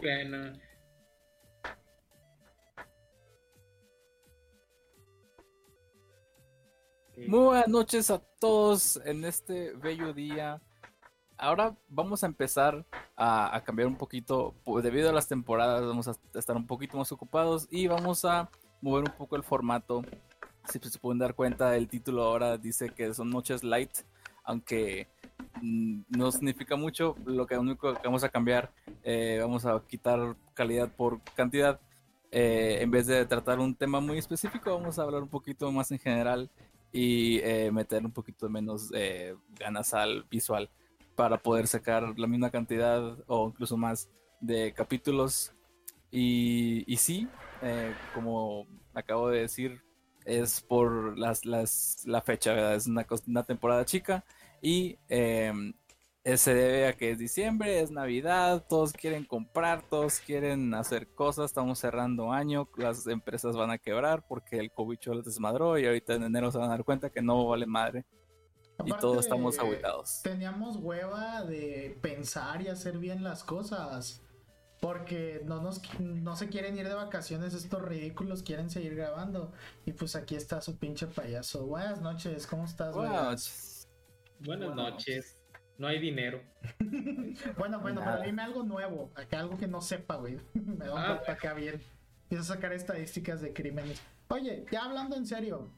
Bueno. Muy buenas noches a todos en este bello día. Ahora vamos a empezar a, a cambiar un poquito, debido a las temporadas, vamos a estar un poquito más ocupados y vamos a mover un poco el formato. Si se pueden dar cuenta, el título ahora dice que son noches light, aunque no significa mucho. Lo que único que vamos a cambiar, eh, vamos a quitar calidad por cantidad. Eh, en vez de tratar un tema muy específico, vamos a hablar un poquito más en general y eh, meter un poquito menos eh, ganas al visual para poder sacar la misma cantidad o incluso más de capítulos. Y, y sí, como acabo de decir, es por las, las, la fecha. Es una, una temporada chica y eh, se debe a que es diciembre, es Navidad, todos quieren comprar, todos quieren hacer cosas, estamos cerrando año, las empresas van a quebrar porque el cobicho les desmadró y ahorita en enero se van a dar cuenta que no vale madre y todos estamos aguitados. Teníamos hueva de pensar y hacer bien las cosas. Porque no, nos, no se quieren ir de vacaciones estos ridículos, quieren seguir grabando. Y pues aquí está su pinche payaso. Buenas noches, ¿cómo estás? Buenas noches. Buenas Buenas noches. No hay dinero. Bueno, bueno, Nada. pero dime algo nuevo, acá algo que no sepa, güey. Me da un Ah, acá bien. Empiezo a sacar estadísticas de crímenes. Oye, ya hablando en serio.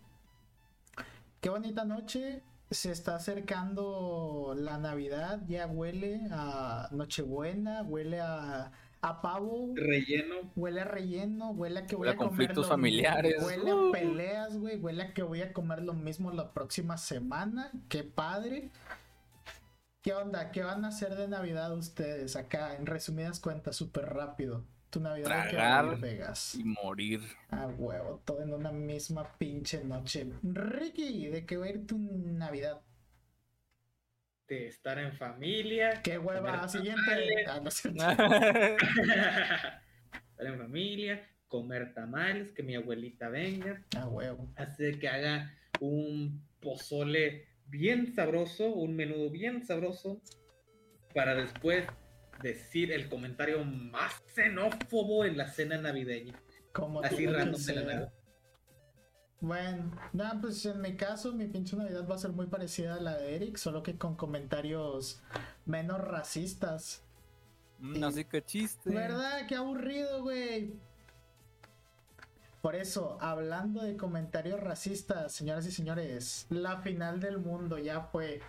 Qué bonita noche. Se está acercando la Navidad. Ya huele a Nochebuena, huele a, a pavo, Relleno. huele a relleno, huele a que voy Huele a comer conflictos lo- familiares. Huele Uh. a peleas, güey. Huele a que voy a comer lo mismo la próxima semana. Qué padre. ¿Qué onda? ¿Qué van a hacer de Navidad ustedes acá? En resumidas cuentas, súper rápido. Tu Navidad ¿de qué va a Tragar. ir, Vegas. Y morir. Ah, huevo, todo en una misma pinche noche. Ricky, ¿de qué va a ir tu Navidad? De estar en familia. ¿Qué hueva? Siguiente. Ah, no estar en familia. Comer tamales. Que mi abuelita venga. Ah, huevo. Hacer que haga un pozole bien sabroso. Un menudo bien sabroso. Para después decir el comentario más xenófobo en la cena navideña. Como Así random de la nada. Bueno, nada, pues en mi caso, mi pinche Navidad va a ser muy parecida a la de Eric, solo que con comentarios menos racistas. Mm, Así que chiste. ¿Verdad? Qué aburrido, güey. Por eso, hablando de comentarios racistas, señoras y señores, la final del mundo ya fue.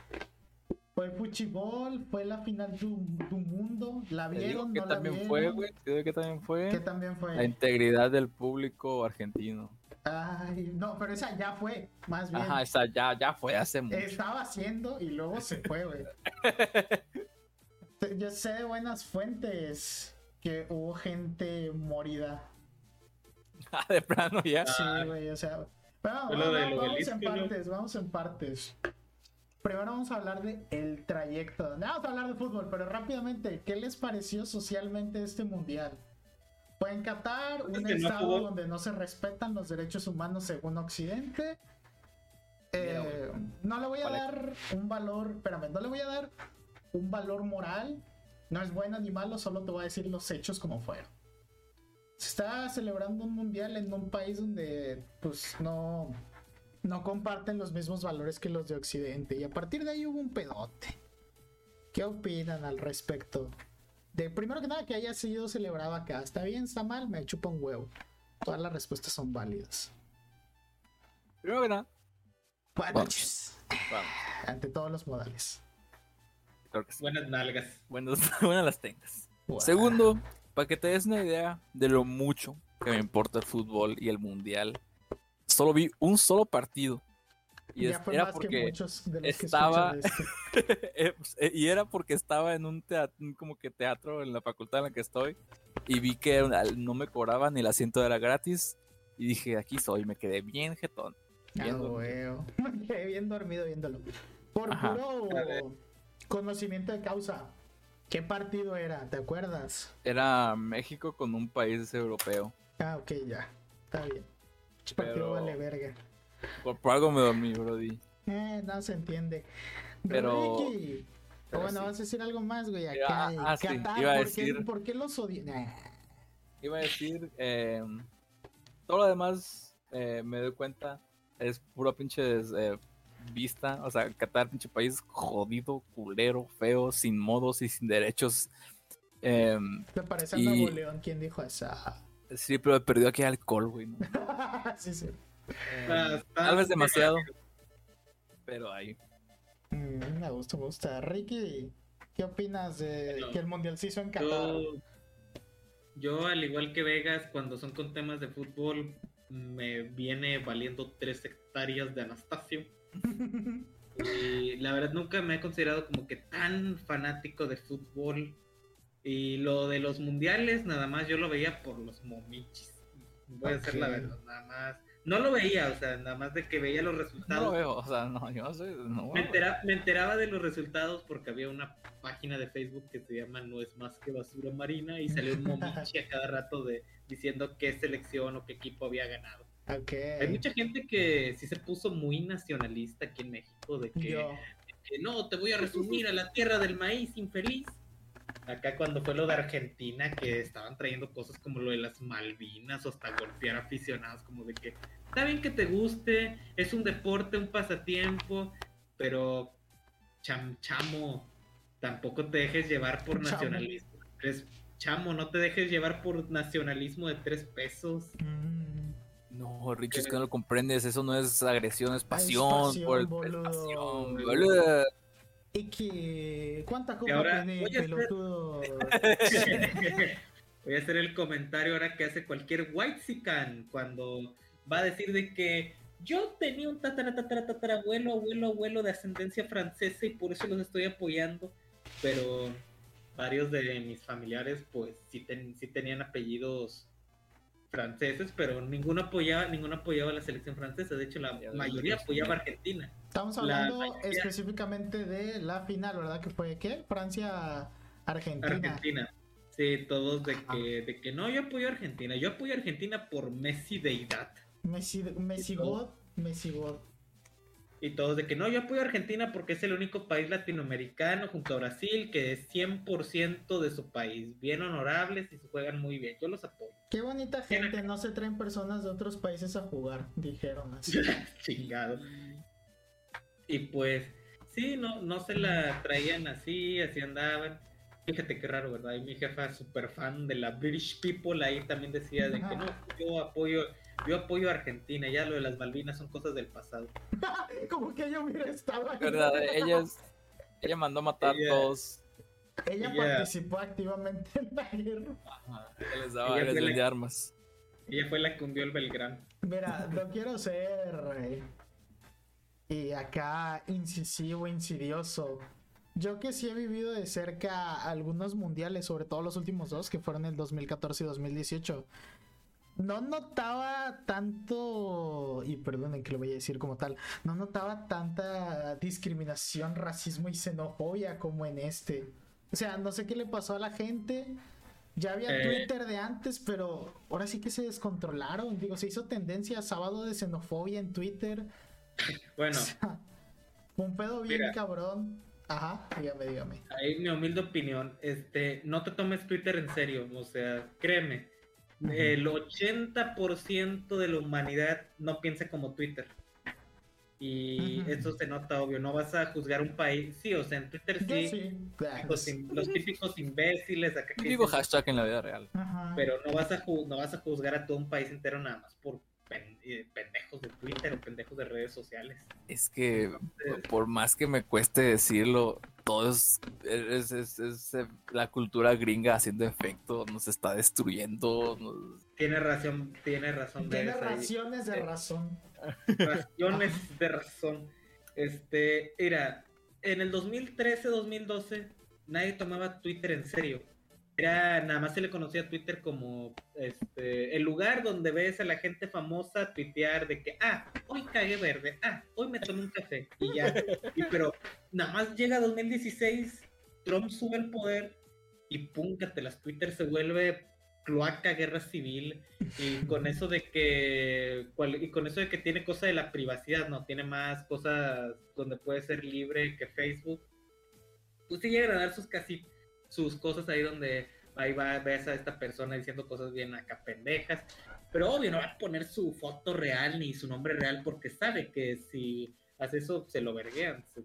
Fue Fuchibol, fue la final du, du mundo. ¿La Te digo vieron? que ¿No la también vieron? fue, güey. Te que también fue. ¿Qué también La fue? integridad del público argentino. Ay, no, pero esa ya fue, más bien. Ajá, esa ya, ya fue hace mucho. Estaba haciendo y luego se fue, güey. Yo sé de buenas fuentes que hubo gente morida. Ah, de plano ya. Sí, güey, o sea. Lo vamos, vamos en ¿no? partes, vamos en partes. Primero vamos a hablar de el trayecto. No, Vamos a hablar de fútbol, pero rápidamente, ¿qué les pareció socialmente este mundial? Fue en Qatar, un Es que no estado donde no se respetan los derechos humanos según Occidente. Eh, no le voy a dar un valor, espérame, no le voy a dar un valor moral. No es bueno ni malo, solo te voy a decir los hechos como fueron. Se está celebrando un mundial en un país donde pues no, no comparten los mismos valores que los de Occidente. Y a partir de ahí hubo un pedote. ¿Qué opinan al respecto? De primero que nada que haya sido celebrado acá. ¿Está bien? ¿Está mal? Me chupa un huevo. Todas las respuestas son válidas. Primero que nada, Buenas noches. Ante todos los modales. Buenas nalgas. Buenas, buenas las tengas. Segundo, para que te des una idea de lo mucho que me importa el fútbol y el mundial, solo vi un solo partido. Y ya es- fue era más que porque muchos de los estaba- que eh, pues, eh, y era porque estaba en un teatro, como que teatro en la facultad en la que estoy y vi que no me cobraban ni el asiento era gratis y dije aquí soy, me quedé bien jetón. Ah, Bien dormido. huevo. Me quedé bien dormido viéndolo. Por Ajá. puro ver. conocimiento de causa. ¿Qué partido era? ¿Te acuerdas? Era México con un país europeo. Ah, ok, ya. Está bien. Ch, Partido Pero- vale verga. Por, por algo me dormí, Brody. Eh, no se entiende. Pero- Ricky, Pero bueno, vas a decir algo más, güey. Acá, ah, sí, Qatar, iba a ¿por, decir- qué, ¿por qué los? Nah. Iba a decir, eh, todo lo demás, eh, me doy cuenta, es puro pinche eh, vista. O sea, Qatar, pinche país jodido, culero, feo, sin modos y sin derechos. Eh, ¿Te parece a Nuevo León? ¿Quién dijo eso? sí, pero perdió aquí alcohol, güey. ¿no? sí, sí. Eh, tal vez demasiado. Pero ahí. Mm, me gusta, me gusta. Ricky, ¿qué opinas de Bueno, que el mundial se hizo en Qatar? Yo, yo, al igual que Vegas, cuando son con temas de fútbol, me viene valiendo tres hectáreas de Anastasio. Y la verdad nunca me he considerado como que tan fanático de fútbol. Y lo de los mundiales, nada más yo lo veía por los momichis. Voy a decir la verdad, nada más. No lo veía, o sea, nada más de que veía los No resultados. lo veo, o sea, no, yo no sé. No, Me, entera- me enteraba de los resultados porque había una página de Facebook que se llama No es más que basura marina y salió un momichi a cada rato de diciendo qué selección o qué equipo había ganado. Hay mucha gente que sí se puso muy nacionalista aquí en México de que no, te voy a resumir a la tierra del maíz infeliz. Acá cuando fue lo de Argentina que estaban trayendo cosas como lo de las Malvinas o hasta golpear aficionados como de que está bien que te guste, es un deporte, un pasatiempo, pero cham chamo, tampoco te dejes llevar por Chamo. nacionalismo. Eres chamo, no te dejes llevar por nacionalismo de tres pesos. Mm, No, Richie, es que no lo comprendes. Eso no es agresión, es pasión. pasión, por- es boludo. pasión, boludo. Y que. ¿Cuánta copa ahora tiene, voy a hacer- pelotudo? Voy a hacer el comentario ahora que hace cualquier white cuando va a decir de que yo tenía un tatara tatara tatarabuelo, abuelo, abuelo de ascendencia francesa y por eso los estoy apoyando. Pero varios de mis familiares pues sí, ten- sí tenían apellidos franceses, pero ninguno apoyaba, ninguno apoyaba la selección francesa. De hecho, la mayoría ya, apoyaba a. Argentina. Estamos La hablando específicamente de la final, ¿verdad? Que fue ¿qué? Francia, Argentina. Argentina. Sí, todos de que, de que no, yo apoyo a Argentina. Yo apoyo a Argentina por Messi deidad. Messi, Messi. God, Messi God. Y todos de que no, yo apoyo a Argentina porque es el único país latinoamericano junto a Brasil que es 100% de su país. Bien honorables y se juegan muy bien. Yo los apoyo. Qué bonita gente, no se traen personas de otros países a jugar, dijeron así. Chingado. Y pues, sí, no, no se la traían así, así andaban. Fíjate qué raro, ¿verdad? Y mi jefa, súper fan de la British People, ahí también decía de que no, yo apoyo, yo apoyo a Argentina, ya lo de las Malvinas son cosas del pasado. Como que ella hubiera estado ahí. ¿Verdad? Ella, es- ella mandó a matar Ella- todos. Ella ella- participó activamente en la guerra. Ajá, les daba, Ella les fue la- vendía armas. Ella fue la que hundió el Belgrano. Mira, no quiero ser eh, y acá incisivo, insidioso. Yo que sí he vivido de cerca algunos mundiales, sobre todo los últimos dos, que fueron el 2014 y 2018. No notaba tanto, y perdonen que lo voy a decir como tal, no notaba tanta discriminación, racismo y xenofobia como en este. O sea, no sé qué le pasó a la gente. Ya había Eh. Twitter de antes, pero ahora sí que se descontrolaron. Digo, se hizo tendencia sábado de xenofobia en Twitter. Bueno, Un pedo bien Mira. cabrón. Ajá, dígame, dígame. ahí mi humilde opinión, este, no te tomes Twitter en serio, o sea, créeme, Ujú. el 80% de la humanidad no piensa como Twitter. Y eso se nota obvio, no vas a juzgar un país, sí, o sea, en Twitter sí, sí. Los, típicos imbéciles acá que Digo dicen- hashtag en la vida real. Ajá. pero no vas a no vas a juzgar a todo un país entero nada más por pendejos de Twitter o pendejos de redes sociales. Es que Entonces, por más que me cueste decirlo, todo es, es- es- es, eh, la cultura gringa haciendo efecto, nos está destruyendo. nos- tiene razón, tiene razón. Tiene ahí. raciones de Eh, razón. raciones de razón. Este, mira, en el 2013-2012 nadie tomaba Twitter en serio. Era, nada más se le conocía a Twitter como este, el lugar donde ves a la gente famosa tuitear de que, ah, hoy cagué verde, ah, hoy me tomé un café y ya. Y, pero nada más llega 2016, Trump sube el poder y púncate, las Twitter se vuelve cloaca, guerra civil y con eso de que cual- y con eso de que tiene cosa de la privacidad, no tiene más cosas donde puede ser libre que Facebook. pues sí llegan a dar sus casi sus cosas ahí donde ahí va, ves a esta persona diciendo cosas bien acá pendejas. Pero obvio, no va a poner su foto real ni su nombre real porque sabe que si hace eso se lo verguean. se-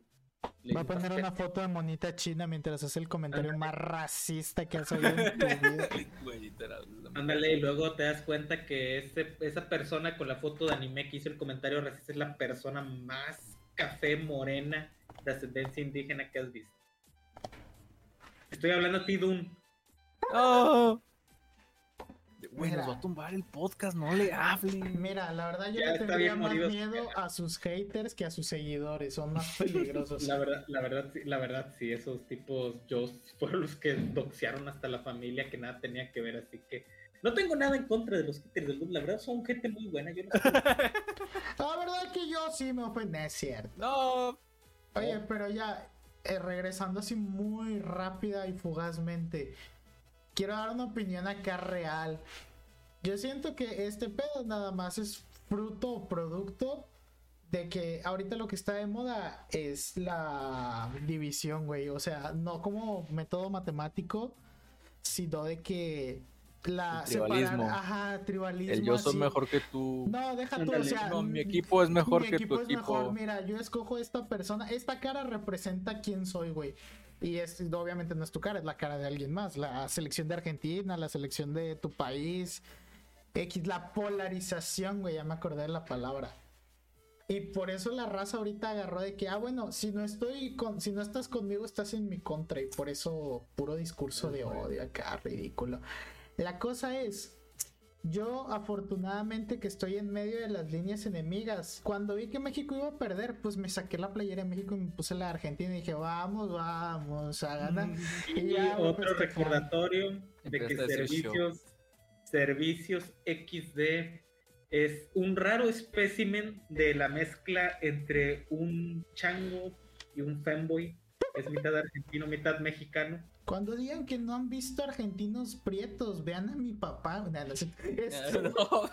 Va a poner una foto de monita china mientras hace el comentario más racista que has oído en tu vida. Ándale, y luego te das cuenta que ese, esa persona con la foto de anime que hizo el comentario racista es la persona más café morena de ascendencia indígena que has visto. Estoy hablando a ti, Dun. ¡Oh! Güey, nos va a tumbar el podcast, no le hable. Mira, la verdad yo Ya le tendría más morido. miedo a sus haters que a sus seguidores, son más peligrosos. La verdad, la verdad, sí- la verdad, sí, esos tipos, yo fueron los que doxearon hasta la familia que nada tenía que ver, así que no tengo nada en contra de los haters del Dun, la verdad son gente muy buena, yo los La verdad que yo sí me ofendí, es cierto. No. Oye, pero ya, eh, regresando así muy rápida y fugazmente, quiero dar una opinión acá real. Yo siento que este pedo nada más es fruto o producto de que ahorita lo que está de moda es la división, güey. O sea, no como método matemático, sino de que la El tribalismo. separar- ajá, tribalismo. El yo soy así. mejor que tú. No, deja tú, o sea, No, mi equipo es mejor mi que tu equipo es mejor. equipo. Mira, yo escojo esta persona. Esta cara representa quién soy, güey. Y es, obviamente no es tu cara, es la cara de alguien más. La selección de Argentina, la selección de tu país. X, la polarización, güey, ya me acordé de la palabra. Y por eso la raza ahorita agarró de que, ah, bueno, si no estoy con, si no estás conmigo, estás en mi contra. Y por eso puro discurso de odio acá, ridículo. La cosa es, yo afortunadamente que estoy en medio de las líneas enemigas. Cuando vi que México iba a perder, pues me saqué la playera de México y me puse la de Argentina y dije, vamos, vamos a ganar. Y ya, güey, otro recordatorio de que servicios, servicios XD es un raro espécimen de la mezcla entre un chango y un femboy. Es mitad argentino, mitad mexicano. Cuando digan que no han visto argentinos prietos, vean a mi papá. No,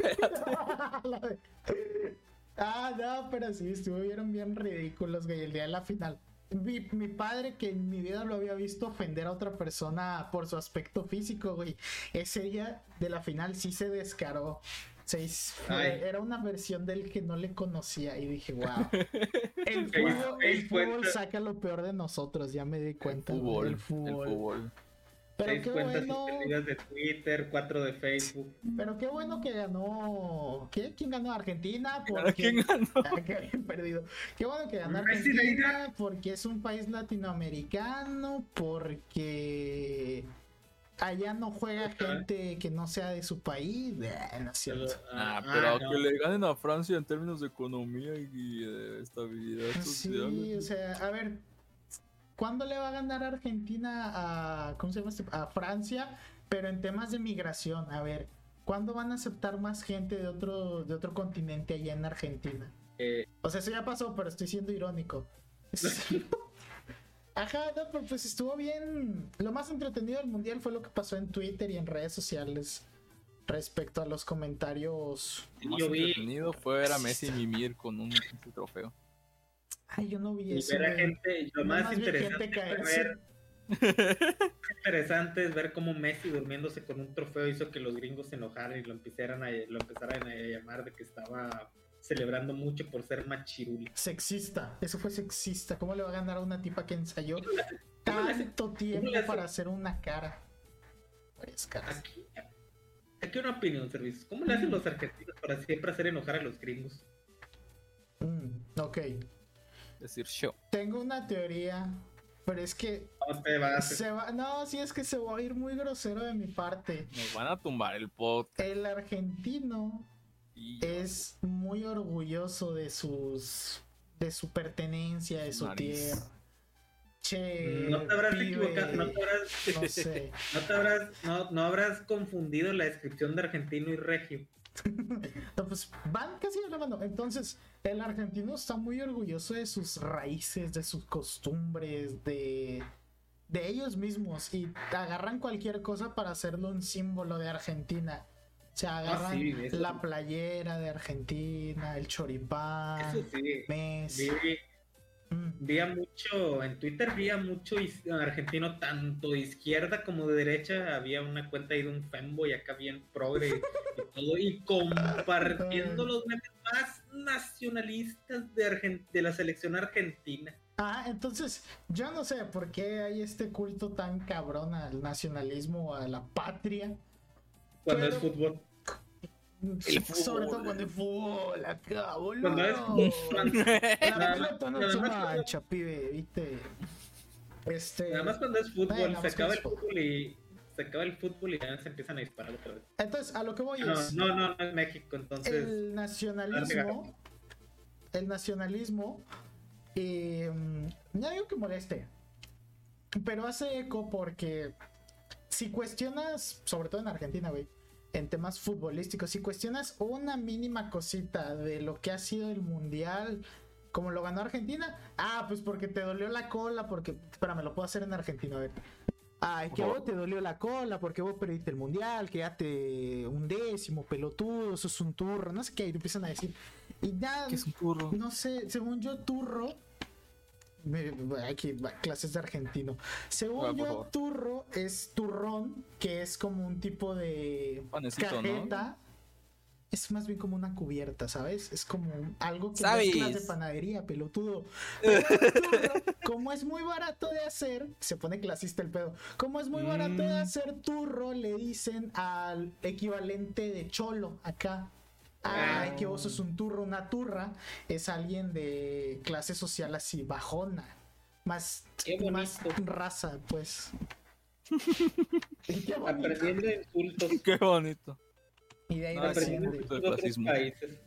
ah, no, pero sí, estuvieron bien ridículos, güey, el día de la final. Mi, mi padre, que en mi vida lo había visto ofender a otra persona por su aspecto físico, güey. Ese día de la final sí se descaró. Se hizo- Ay. era una versión del que no le conocía y dije, wow. El fútbol, el fútbol saca lo peor de nosotros, ya me di cuenta. El fútbol, el fútbol. el fútbol. Pero Seis qué cuentas bueno. de Twitter, cuatro de Facebook. Pero qué bueno que ganó. ¿Qué? ¿Quién ganó? Argentina. ¿Para Porque... quién ganó? Qué bien perdido. Qué bueno que ganó Argentina porque es un país latinoamericano, porque allá no juega gente que no sea de su país. Eh, no es cierto. Ah, Ah, pero no. que le ganen a Francia en términos de economía y de estabilidad social. Sí, o sea, a ver, ¿cuándo le va a ganar Argentina a, ¿cómo se llama este? A Francia? Pero en temas de migración, a ver, ¿cuándo van a aceptar más gente de otro, de otro continente allá en Argentina? Eh, O sea, eso ya pasó, pero estoy siendo irónico. Ajá, no, pero pues estuvo bien. Lo más entretenido del mundial fue lo que pasó en Twitter y en redes sociales respecto a los comentarios. Lo más vi- entretenido fue ver a Messi mimir con un trofeo. Ay, yo no vi y eso. ver a gente, lo más interesante gente es caerse. ver interesante es ver cómo Messi durmiéndose con un trofeo hizo que los gringos se enojaran y lo empezaran a, lo empezaran a llamar de que estaba celebrando mucho por ser machirul. Sexista, eso fue sexista. ¿Cómo le va a ganar a una tipa que ensayó ¿Cómo le hace- tanto tiempo para hacer una cara? Varias caras. Aquí, aquí una opinión, servicios. ¿Cómo le hacen los argentinos para siempre hacer enojar a los gringos? Mm, ok, Decir show. tengo una teoría, pero es que No te vas. se va. No, sí es que se va a ir muy grosero de mi parte. Nos van a tumbar el podcast. El argentino es muy orgulloso de sus. de su pertenencia, de su Nariz. tierra. Che, No te habrás pibe, equivocado, no te habrás, no sé. no te habrás, no, no habrás confundido la descripción de argentino y regio. No, pues van casi de la mano. Entonces, el argentino está muy orgulloso de sus raíces, de sus costumbres, de, de ellos mismos. Y agarran cualquier cosa para hacerlo un símbolo de Argentina. Agarran Ah, sí, eso la sí. playera de Argentina, el choripán, Eso sí. Messi. Vi, Mm. Mucho, en Twitter vía mucho is- argentino, tanto de izquierda como de derecha. Había una cuenta ahí de un femboy acá bien progre y todo, y compartiendo los memes más nacionalistas de, Argen- de la selección argentina. Ah, entonces, yo no sé por qué hay este culto tan cabrón al nacionalismo, a la patria. Cuando Pero- es fútbol. El Sobre todo cuando es fútbol, acá, boludo. Cuando es cuando- La pelota no se mancha, pibe, viste. Este. Nada más cuando es fútbol, se acaba el fútbol y se acaba el fútbol y ya se empiezan a disparar otra vez. Entonces, a lo que voy No, es. no, no, no es México, entonces. el nacionalismo, el nacionalismo, eh, no digo que moleste, pero hace eco porque si cuestionas, sobre todo en Argentina, güey, en temas futbolísticos, si cuestionas una mínima cosita de lo que ha sido el mundial, como lo ganó Argentina, ah, pues porque te dolió la cola, porque, espérame, lo puedo hacer en argentino, a ver. Ay, que vos te dolió la cola porque vos perdiste el mundial, quedaste un décimo, pelotudo, sos un turro, no sé qué, y te empiezan a decir. Y nada, ¿Qué es un turro? no sé, según yo, turro. Aquí clases de argentino. Según Ah, yo, turro es turrón, que es como un tipo de Panecito, ¿no? cajeta. Es más bien como una cubierta, ¿sabes? Es como algo que mezclas de panadería, pelotudo. Turro, como es muy barato de hacer, se pone clasista el pedo. Como es muy barato de Mm. hacer turro, le dicen al equivalente de cholo acá. Ay, Ah. que vos sos un turro, una turra. Es alguien de clase social así, bajona. Más, Qué más raza, pues. Qué bonito. Aprendiendo insultos. Qué bonito. Y de ahí No, aprendiendo desciende. de.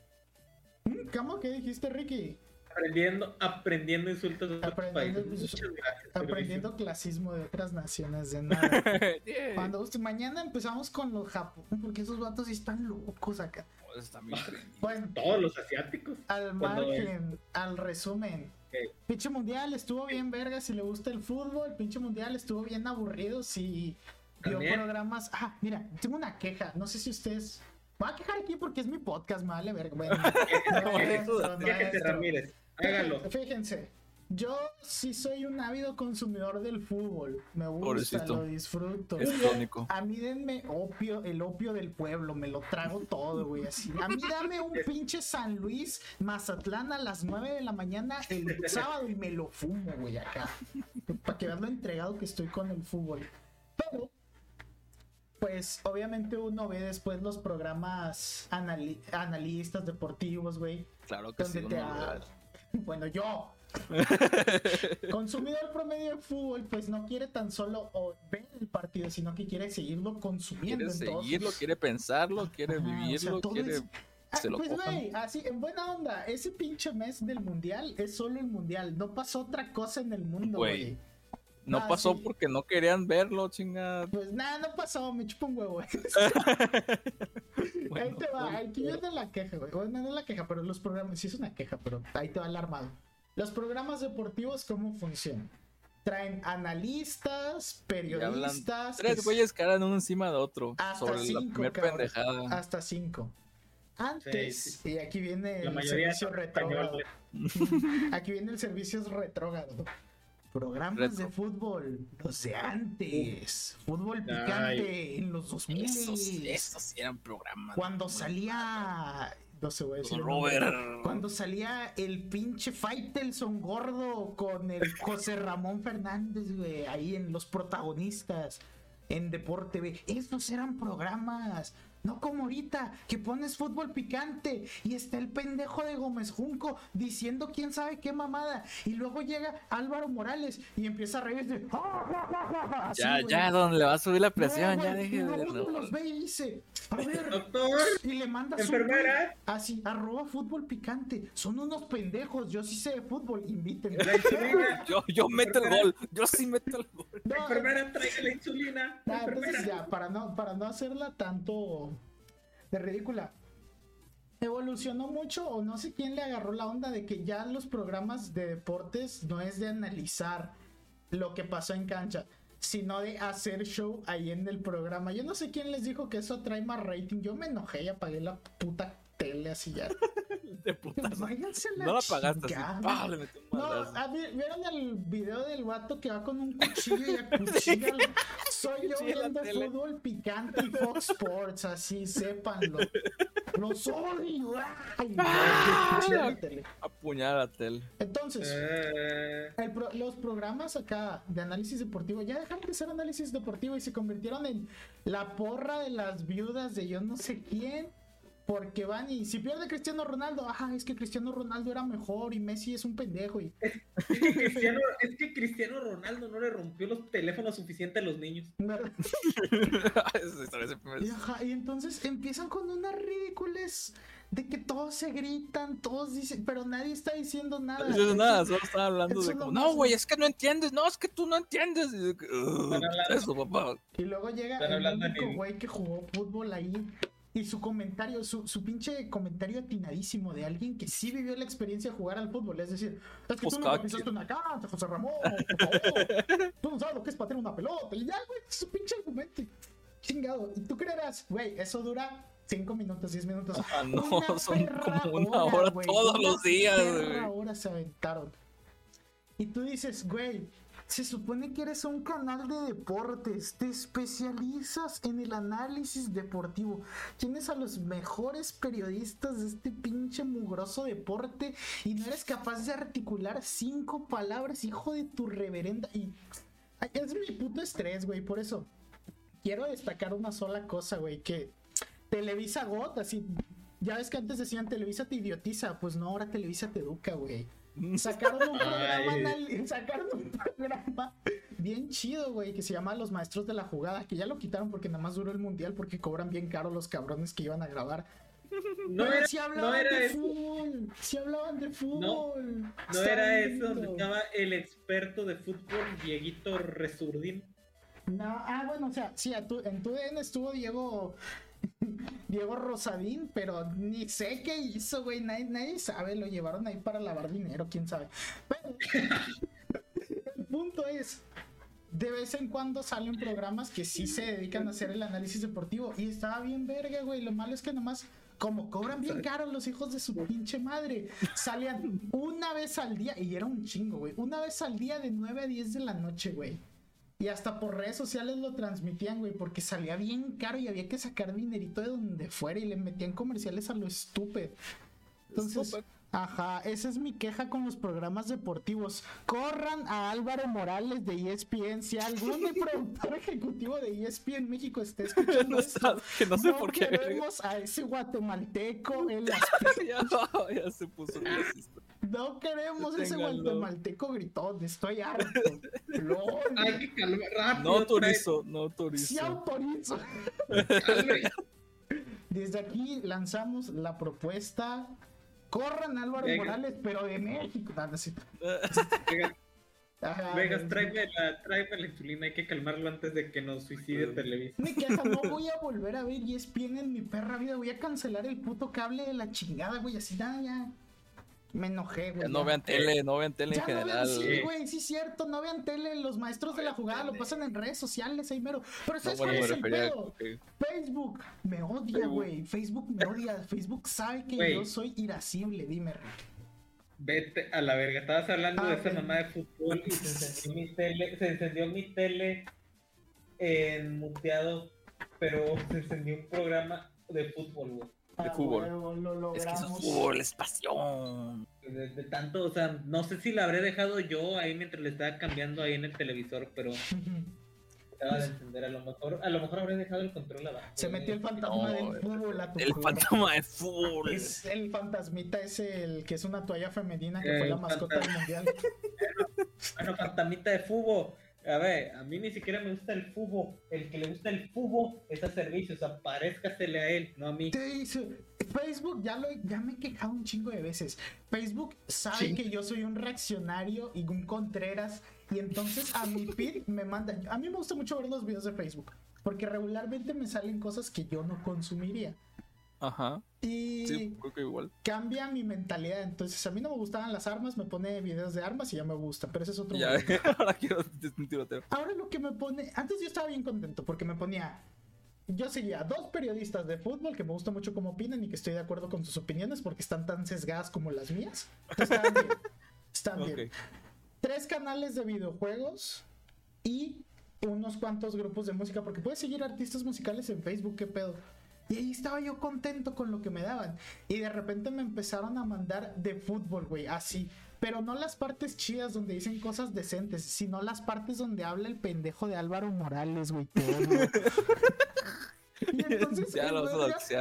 Mm, ¿Cómo que dijiste, Ricky? Aprendiendo, aprendiendo insultos de otros Aprendiendo países. gracias. Aprendiendo clasismo de otras naciones, de nada. Yeah. Cuando usted- mañana empezamos con los Japón, porque esos vatos sí están locos acá. Oh, bien trendy. Bueno, Todos los asiáticos. al Cuando margen, al resumen. Pinche mundial estuvo bien verga si le gusta el fútbol. Pinche mundial estuvo bien aburrido si vio programas. Ah, mira, tengo una queja. No sé si ustedes. Voy a quejar aquí porque es mi podcast, me vale verga. Bueno, maestro, Fíjate, maestro. Ramírez. Hágalo. Fíjense, yo sí soy un ávido consumidor del fútbol. Me gusta, Pobrecito. lo disfruto. Es crónico. A mí denme opio, el opio del pueblo, me lo trago todo, güey, así. A mí dame un pinche San Luis, Mazatlán a las 9 de la mañana el sábado y me lo fumo, güey, acá. Para que veas lo entregado que estoy con el fútbol. Pero, pues, obviamente uno ve después los programas anali- analistas deportivos, güey, Claro que sí. donde te ha- ve. Bueno, yo. Consumidor promedio de fútbol, pues no quiere tan solo ver el partido, sino que quiere seguirlo consumiendo. Quiere seguirlo, sus- quiere pensarlo, quiere Ajá, o sea, vivirlo, quiere. es- Ah, se lo pues güey, así, en buena onda, ese pinche mes del mundial es solo el mundial, no pasó otra cosa en el mundo, Güey. No Ah, pasó sí. porque no querían verlo, chingada. Pues nada, no pasó, me chupa un huevo, güey. ahí Bueno, te va, ahí te viene la queja, güey. Bueno, no es la queja, pero los programas, sí es una queja, pero ahí te va el armado. Los programas deportivos, ¿cómo funcionan? Traen analistas, periodistas. Tres güeyes que hablan uno encima de otro Hasta sobre la cinco, cabrón. pendejada. Hasta cinco. Antes, Sí, y aquí viene La el servicio retrógrado. Aquí viene el servicio retrógrado. Programas Retro. de fútbol, los de antes. Fútbol Ay. picante en los 2000. Esos, esos eran programas. Cuando salía. No se voy a decir. Robert. Cuando salía el pinche Faitelson gordo con el José Ramón Fernández, güey, ahí en los protagonistas en Deporte, güey. Esos eran programas. No como ahorita, que pones fútbol picante y está el pendejo de Gómez Junco diciendo quién sabe qué mamada. Y luego llega Álvaro Morales y empieza a reírse. Así, Ya, güey. ya, don, le va a subir la presión, No, ya deje y de. luego uno no. los ve y dice, a ver, Doctor, y le manda su enfermera. tweet así, arroba fútbol picante. Son unos pendejos, yo sí sé de fútbol, invítenme. Yo, yo meto el gol, yo sí meto el gol. No, Enfermera, traiga la insulina. ah, entonces Enfermera. ya, para no, para no hacerla tanto ridícula. Evolucionó mucho o no sé quién le agarró la onda de que ya los programas de deportes no es de analizar lo que pasó en cancha, sino de hacer show ahí en el programa. Yo no sé quién les dijo que eso atrae más rating. Yo me enojé y apagué la puta tele así ya. De puta. Váyanse a No la pagaste así. chingada. ¡pah! Le metí un madrazo. ah, vi- ¿vieron el video del vato que va con un cuchillo y acuchilla? al- Soy yo Sí, viendo fútbol picante y Fox Sports, así, sépanlo. Los odio. Ay, no, en la tele. Apuñala la tele. Entonces, Eh, el pro- los programas acá de análisis deportivo ya dejaron de ser análisis deportivo y se convirtieron en la porra de las viudas de yo no sé quién. Porque van y si pierde Cristiano Ronaldo, ajá, es que Cristiano Ronaldo era mejor y Messi es un pendejo. Y es, que Cristiano, es que Cristiano Ronaldo no le rompió los teléfonos suficientes a los niños. Y, ajá, y entonces empiezan con unas ridículas de que todos se gritan, todos dicen, pero nadie está diciendo nada. No nada, solo están hablando eso de es lo como, más- no, güey, es que no entiendes, no, es que tú no entiendes. Y yo que, "Ugh, Están hablando- eso, papá. Y luego llega el único güey que jugó fútbol ahí. Y su comentario, su, su pinche comentario atinadísimo de alguien que sí vivió la experiencia de jugar al fútbol. Es decir, es que Pues tú cada no pisaste una cancha, José Ramón, por favor. Tú no sabes lo que es patear una pelota. Y ya, güey, su pinche argumento. Chingado. Y tú creerás, güey, eso dura 5 minutos, 10 minutos. Ah, no, Una son como una hora todos una los días, güey. hora se aventaron. Y tú dices, güey, se supone que eres un canal de deportes, te especializas en el análisis deportivo, tienes a los mejores periodistas de este pinche mugroso deporte y no eres capaz de articular cinco palabras, hijo de tu reverenda. Y es mi puto estrés, güey, por eso quiero destacar una sola cosa, güey, que Televisa GOT, así, ya ves que antes decían Televisa te idiotiza, pues no, ahora Televisa te educa, güey. Sacaron un programa, Ay. sacaron un programa bien chido, güey, que se llama Los Maestros de la Jugada, que ya lo quitaron porque nada más duró el mundial porque cobran bien caro los cabrones que iban a grabar. No era, no hablaban era de eso. fútbol, sí hablaban de fútbol. No Estaba era eso, se llama el experto de fútbol Dieguito Resurdín. No, ah, bueno, o sea, sí, en tu DN estuvo Diego. Diego Rosadín, pero ni sé qué hizo, güey. Nadie, nadie sabe, lo llevaron ahí para lavar dinero, quién sabe. Pero el punto es. De vez en cuando salen programas que sí se dedican a hacer el análisis deportivo. Y estaba bien verga, güey. Lo malo es que nomás, como cobran bien caro los hijos de su pinche madre, salían una vez al día. Y era un chingo, güey. Una vez al día de 9 a 10 de la noche, güey. Y hasta por redes sociales lo transmitían, güey, porque salía bien caro y había que sacar dinerito de donde fuera y le metían comerciales a lo estúpido. Entonces. Ajá, esa es mi queja con los programas deportivos. Corran a Álvaro Morales de ESPN. Si algún productor ejecutivo de ESPN México está escuchando No está- esto, que no sé no por qué. verga. queremos a ese guatemalteco en las ya, ya se puso racista. No queremos ese guatemalteco gritón, estoy harto. LOL. Hay que calmar rápido. No autorizo, no Sí autorizo. autorizo. trae- Desde aquí lanzamos la propuesta. Corran a Álvaro Venga. Morales, pero de México. No, sí. Vegas, Ajá, Vegas, sí. tráeme la, tráeme la insulina. Hay que calmarlo antes de que nos suicide Televisa. Me queja, no voy a volver a ver ESPN en mi perra vida. Voy a cancelar el puto cable de la chingada, güey. Así nada, ya. Me enojé, güey. Ya no vean tele, no vean tele en Ya no general. vean, sí, güey. sí es cierto, no vean tele, los maestros de la jugada lo pasan en redes sociales, ahí mero. Pero No, ¿sabes bueno, cuál es el pedo? que- Facebook me odia, güey. Facebook me odia. Facebook sabe que yo soy irascible, dime, Rick. Vete a la verga. Estabas hablando Ah, de esa ok. mamá de fútbol y se encendió mi tele. Se encendió mi tele en muteado, pero se encendió un programa de fútbol, güey. De fútbol. lo Es que eso es fútbol, es pasión. De, de tanto, o sea, no sé si la habré dejado yo ahí mientras le estaba cambiando ahí en el televisor, pero de encender. A lo mejor, a lo mejor habré dejado el control abajo. Se metió el fantasma No, del fútbol a tu El cuerpo. fantasma de fútbol. Es el fantasmita ese, el que es una toalla femenina que El fue la mascota del mundial. Bueno, fantasmita de fútbol. A ver, a mí ni siquiera me gusta el fútbol. El que le gusta el fútbol es a servicios. Aparézcasele a él, no a mí. Te Facebook, ya, lo, ya me he quejado un chingo de veces. Facebook sabe Sí. que yo soy un reaccionario y un contreras. Y entonces a mi feed me mandan. A mí me gusta mucho ver los videos de Facebook. Porque regularmente me salen cosas que yo no consumiría. Ajá. Y Sí, creo que igual. cambia mi mentalidad. Entonces a mí no me gustaban las armas, me pone videos de armas y ya me gusta. Pero ese es otro Ya, ahora quiero un tiroteo. Ahora lo que me pone, antes yo estaba bien contento porque me ponía, yo seguía a dos periodistas de fútbol que me gusta mucho cómo opinan y que estoy de acuerdo con sus opiniones porque están tan sesgadas como las mías. Entonces, Estaban bien. Están bien. Tres canales de videojuegos y unos cuantos grupos de música, porque puedes seguir artistas musicales en Facebook, qué pedo. Y ahí estaba yo contento con lo que me daban. Y de repente me empezaron a mandar de fútbol, güey, así. Pero no las partes chidas donde dicen cosas decentes, sino las partes donde habla el pendejo de Álvaro Morales, güey. y entonces Ya lo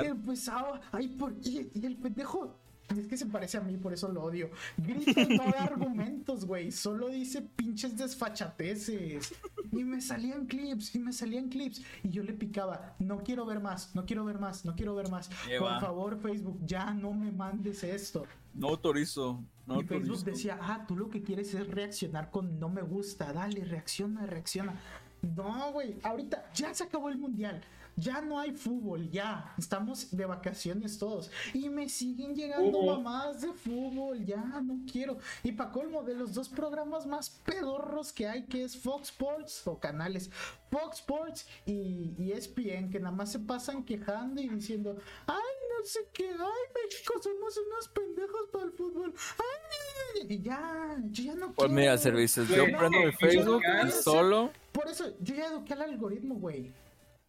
empezaba, ay, por y, y el pendejo. Es que se parece a mí, por eso lo odio. Grita y no da argumentos, güey. Solo dice pinches desfachateces. Y me salían clips, y me salían clips. Y yo le picaba, no quiero ver más, no quiero ver más, no quiero ver más. Por favor, Facebook, ya no me mandes esto. No autorizo. No y Facebook decía, ah, tú lo que quieres es reaccionar con no me gusta. Dale, reacciona, reacciona. No, güey, ahorita ya se acabó el mundial. Ya no hay fútbol, ya. Estamos de vacaciones todos. Y me siguen llegando Fútbol. mamás de fútbol. Ya no quiero. Y para colmo, de los dos programas más pedorros que hay, que es Fox Sports o canales Fox Sports y, y ESPN, que nada más se pasan quejando y diciendo, ay, no sé qué, ay, México somos unos pendejos para el fútbol. Ay, y ya, yo ya no Pues quiero. mira, servicios. Yo prendo mi no, Facebook y solo. Por eso, yo ya eduqué al algoritmo, güey.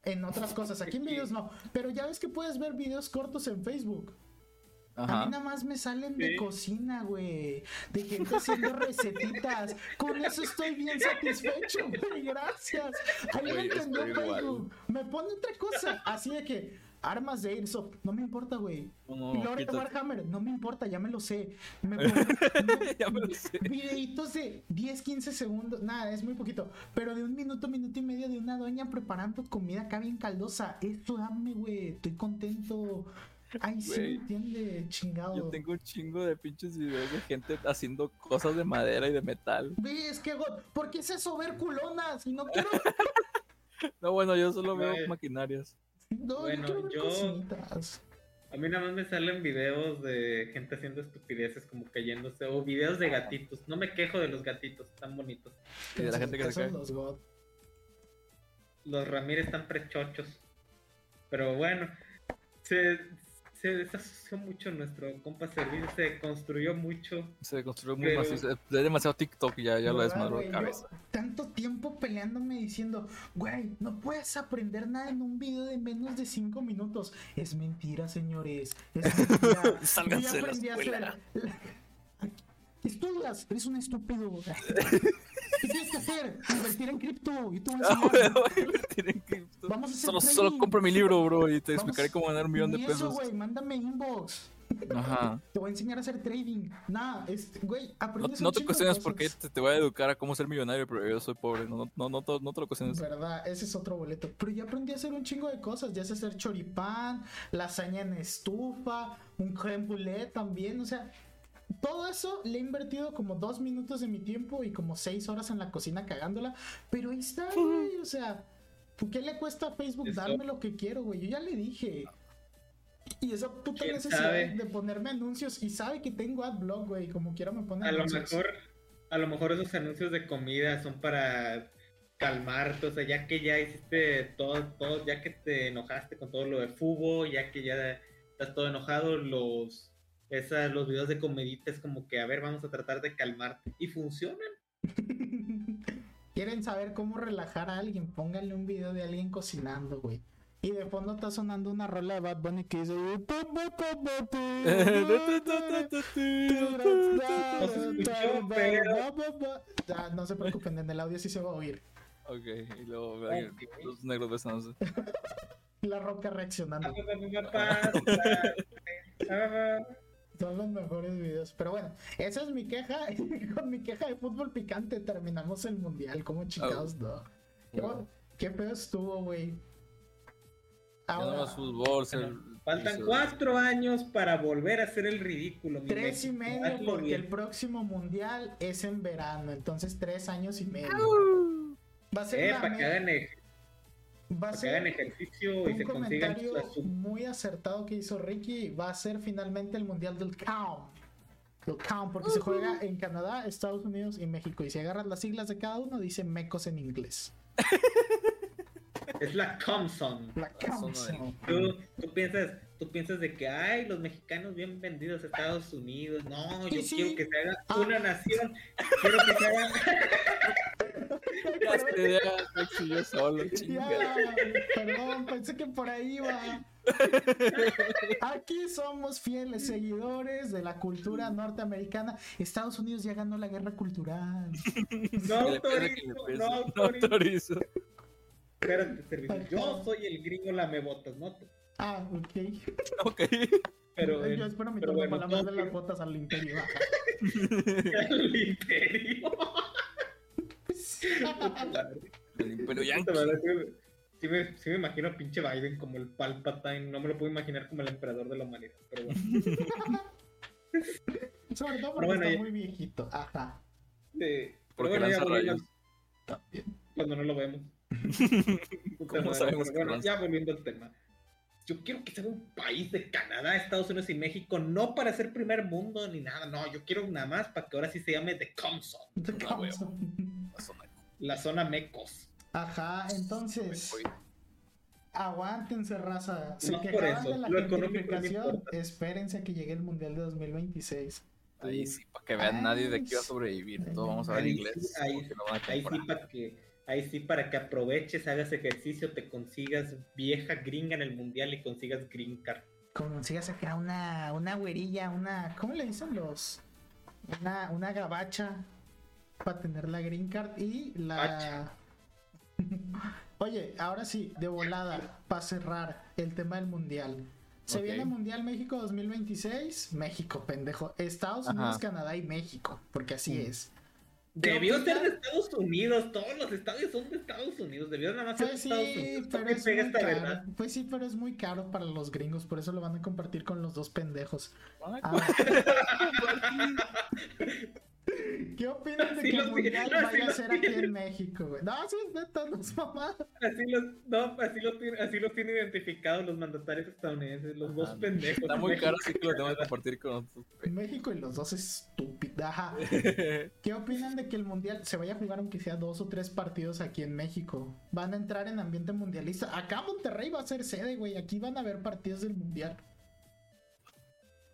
En otras cosas, aquí en videos no. Pero ya ves que puedes ver videos cortos en Facebook. A mí nada más me salen de Sí. cocina, güey. De gente haciendo recetitas. Con eso estoy bien satisfecho, güey. Gracias. Ahí me entendió igual. Facebook. Me pone otra cosa. Así de que armas de Airsoft. No me importa, güey. No, Lore quítate. Warhammer. No me importa, ya me lo sé. Me pone- Ya me lo sé. Videitos de 10, 15 segundos, nada, es muy poquito, pero de un minuto, minuto y medio de una doña preparando comida acá bien caldosa. Esto dame, güey, estoy contento. Ay, sí, me Güey, entiende, chingado. Yo tengo un chingo de pinches videos de gente haciendo cosas de madera y de metal. Ve, es que, God, ¿por qué es eso ver culonas? Y no quiero, No, bueno, yo solo veo Güey. maquinarias. No, Bueno, yo quiero ver yo- cocinitas. A mí nada más me salen videos de gente haciendo estupideces como cayéndose o videos de gatitos. No me quejo de los gatitos, están bonitos. Y de la gente que se son cae. los God. Los Ramírez están prechochos. Pero bueno, se, se desasoció mucho nuestro compa servicio, se construyó mucho. Se construyó muy Pero- macizo. Es demasiado TikTok y ya, ya lo ¿Verdad, desmadró de cabeza. Yo tanto tiempo peleándome diciendo, güey, no puedes aprender nada en un video de menos de 5 minutos. Es mentira, señores. Es mentira. Yo Sálganse de la aprendí a hacer- escuela. Estudias, eres un estúpido. ¿Qué tienes que hacer? Invertir en cripto. Yo te voy a Ah, enseñar. güey, tienen que- Vamos a hacer Solo, trading. solo compra mi libro, bro, y te Vamos- explicaré cómo ganar un millón de Ni eso, pesos. güey, mándame inbox. Ajá. Te voy a enseñar a hacer trading. Nada, este, güey, No, aprendes no un te cuestiones cosas. por qué te, te voy a educar a cómo ser millonario, pero yo soy pobre. No, no, no, no, no te lo cuestiones. Verdad, ese es otro boleto. Pero ya aprendí a hacer un chingo de cosas. Ya sé hacer choripán, lasaña en estufa, un brûlée también. O sea, todo eso le he invertido como dos minutos de mi tiempo y como seis horas en la cocina cagándola. Pero ahí está, güey. O sea, ¿por qué le cuesta a Facebook Eso. darme lo que quiero, güey? Yo ya le dije. Y esa puta ¿Quién necesidad sabe? de ponerme anuncios y sabe que tengo adblock, güey. Como quiera me pone A lo mejor, a lo mejor esos anuncios de comida son para calmarte, o sea, ya que ya hiciste todo, todo, ya que te enojaste con todo lo de fútbol, ya que ya estás todo enojado, los esas, los videos de comedita es como que a ver, vamos a tratar de calmarte. Y funcionan. ¿Quieren saber cómo relajar a alguien? Pónganle un video de alguien cocinando, güey. Y de fondo está sonando una rola de Bad Bunny que dice... No se Ah, preocupen, en el audio sí se va a oír. Ok, y luego los negros besándose. La roca reaccionando. Son los mejores videos. Pero bueno, esa es mi queja. Y con mi queja de fútbol picante terminamos el mundial. ¿Cómo chingados no? ¿Qué, qué pedo estuvo, güey? Ya no Ahora, más fútbol. ser- Faltan cuatro años para volver a hacer el ridículo. mi tres y medio Hazlo porque bien. el próximo mundial es en verano. Entonces tres años y medio. Va a ser, Eh, la para que hagan, ej- va a que ser hagan ejercicio y un se consigan comentario muy acertado que hizo Ricky. Va a ser finalmente el mundial del count. Del count, porque se juega en Canadá, Estados Unidos y México. Y si agarras las siglas de cada uno, dice mecos en inglés. es la Comson. La Comson. Comson. Tú, tú piensas, tú piensas de que ay, los mexicanos bien vendidos a Estados Unidos. No, yo Sí, sí. quiero que se haga Ah. una nación. Quiero que se haga. Ya yo solo, Ya, perdón, pensé que por ahí iba. Aquí somos fieles seguidores de la cultura norteamericana. Estados Unidos ya ganó la guerra cultural. No autorizo, No autorizo. Espérate, servicio. Yo soy el gringo lamebotas, ¿no? Ah, ok. Ok. Pero Yo espero mi turno bueno, para lavar de no, las botas al imperio. el imperio. El Imperio Yankee. sí me- Sí me, sí imagino a pinche Biden como el Palpatine, no me lo puedo imaginar como el emperador de la humanidad, pero bueno. Sobre todo porque Pero bueno, está ya- muy viejito. Ajá. Eh, Porque bueno, lanza rayos. También. cuando no lo vemos. ¿Cómo sabemos bueno, lanza? ya volviendo al tema. Yo quiero que sea un país de Canadá, Estados Unidos y México, no para ser primer mundo ni nada, no, yo quiero nada más para que ahora sí se llame The Comson, The Ah, huevo. Comson. La zona. la zona Mecos. Ajá, entonces. Aguántense, raza. Se No por quejaban eso, de la lo no. Espérense a que llegue el Mundial de 2026. Ahí sí, para que vean nadie de aquí va a sobrevivir. Todos vamos a ver inglés. ahí- no Ahí sí para que, ahí sí para que aproveches, hagas ejercicio, te consigas vieja gringa en el mundial y consigas green card. Consigas acá una, una güerilla, una. ¿Cómo le dicen los? Una, una gabacha para tener la green card y la. Oye, ahora sí, de volada, para cerrar el tema del mundial. Se viene Mundial México 2026. México, pendejo. Estados Ajá. Unidos, Canadá y México. Porque así Mm. es. ¿Qué Debió ser de? Estados Unidos, todos los estadios son de Estados Unidos, debió nada más ser de Pues Estados Unidos. pero ¿Qué es muy esta caro. verdad? Pues sí, pero es muy caro para los gringos, por eso lo van a compartir con los dos pendejos. Van a Ah. ¿Qué opinan de Así que el mundial no, vaya a ser aquí en México, güey? No, sí, es neta, no es mamá. Así los, no, así los tiene, así los tiene identificados los mandatarios estadounidenses, los dos pendejos. Está muy caro, así que lo tengo que compartir con otros. México y los dos estúpidos. Ajá. ¿Qué opinan de que el mundial se vaya a jugar aunque sea dos o tres partidos aquí en México? Van a entrar en ambiente mundialista. Acá Monterrey va a ser sede, güey. Aquí van a haber partidos del mundial.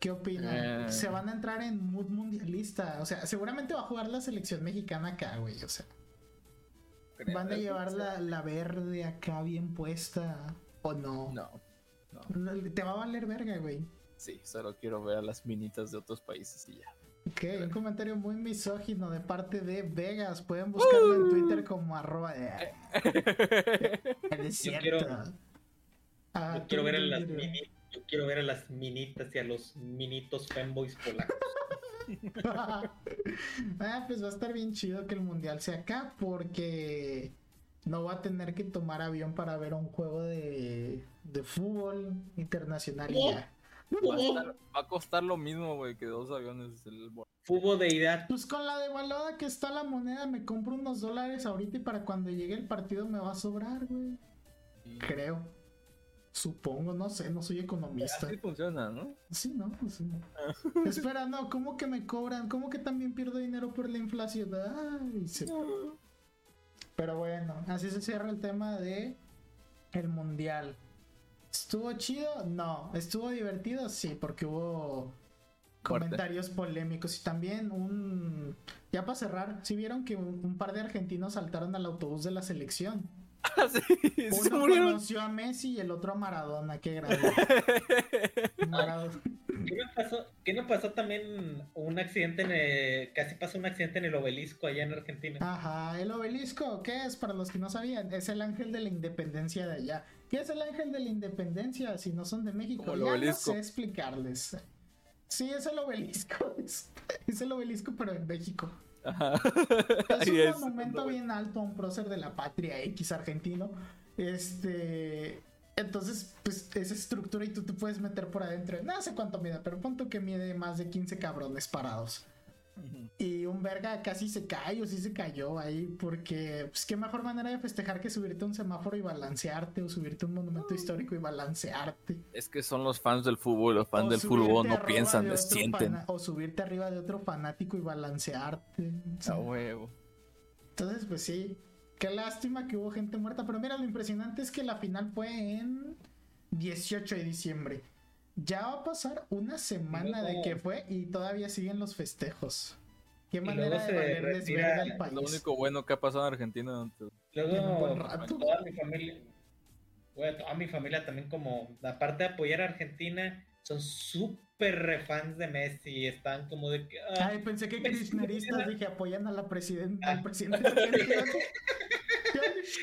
¿Qué opinan? Eh. Se van a entrar en mood mundialista. O sea, seguramente va a jugar la selección mexicana acá, güey. O sea, van a llevar la, la verde acá bien puesta. ¿O no? No, no. Te va a valer verga, güey. Sí, solo quiero ver a las minitas de otros países y ya. Ok, un comentario muy misógino de parte de Vegas. Pueden buscarlo en Twitter como arroba. Es Yo cierto. quiero- Ah, Yo quiero ver a las tú. Yo quiero ver a las minitas y a los minitos fanboys polacos. ah, pues va a estar bien chido que el mundial sea acá porque no va a tener que tomar avión para ver un juego de, de fútbol internacional y ya. Va a, estar- va a costar lo mismo, güey, que dos aviones. El... Fútbol de idea. Pues con la devaluada que está la moneda, me compro unos dólares ahorita y para cuando llegue el partido me va a sobrar, güey. Creo. Supongo, no sé, no soy economista. Así funciona, ¿no? Sí, ¿no? Sí. Espera, no, ¿cómo que me cobran? ¿Cómo que también pierdo dinero por la inflación? Ay, se- Pero bueno, así se cierra el tema de el mundial. ¿Estuvo chido? No. ¿Estuvo divertido? Sí, porque hubo Fuerte. comentarios polémicos y también un... Ya para cerrar, si vieron que un, un par de argentinos saltaron al autobús de la selección. Ah, sí, Uno conoció a Messi y el otro a Maradona, qué grande. Maradona. ¿Qué no pasó, qué no pasó también un accidente en el- casi pasó un accidente en el obelisco allá en Argentina? Ajá, el obelisco, ¿qué es? Para los que no sabían, es el ángel de la independencia de allá. ¿Qué es el ángel de la independencia si no son de México? Como el ya obelisco. no sé explicarles. Sí, es el obelisco, es, es el obelisco pero en México. Ajá. Es un es, monumento güey. bien alto a un prócer de la patria X argentino. Este. Entonces, pues esa estructura y tú te puedes meter por adentro. No sé cuánto mide, pero punto que mide más de 15 cabrones parados. Y un verga casi se cae o sí se cayó ahí porque, pues qué mejor manera de festejar que subirte a un semáforo y balancearte o subirte a un monumento histórico y balancearte. Es que son los fans del fútbol, los fans O del fútbol no piensan, les sienten. O subirte arriba de otro fanático y balancearte. A huevo. Entonces, pues sí. qué lástima que hubo gente muerta. Pero mira, lo impresionante es que la final fue en 18 de diciembre. Ya va a pasar una semana de que fue y todavía siguen los festejos. Qué manera de valerles verga al país. Lo único bueno que ha pasado en Argentina. Luego, toda mi familia, bueno, toda mi familia también como, aparte de apoyar a Argentina, son súper refans de Messi. Están como de que... Ah, Ay, pensé que kirchneristas, dije, apoyan a la presidenta, al presidente.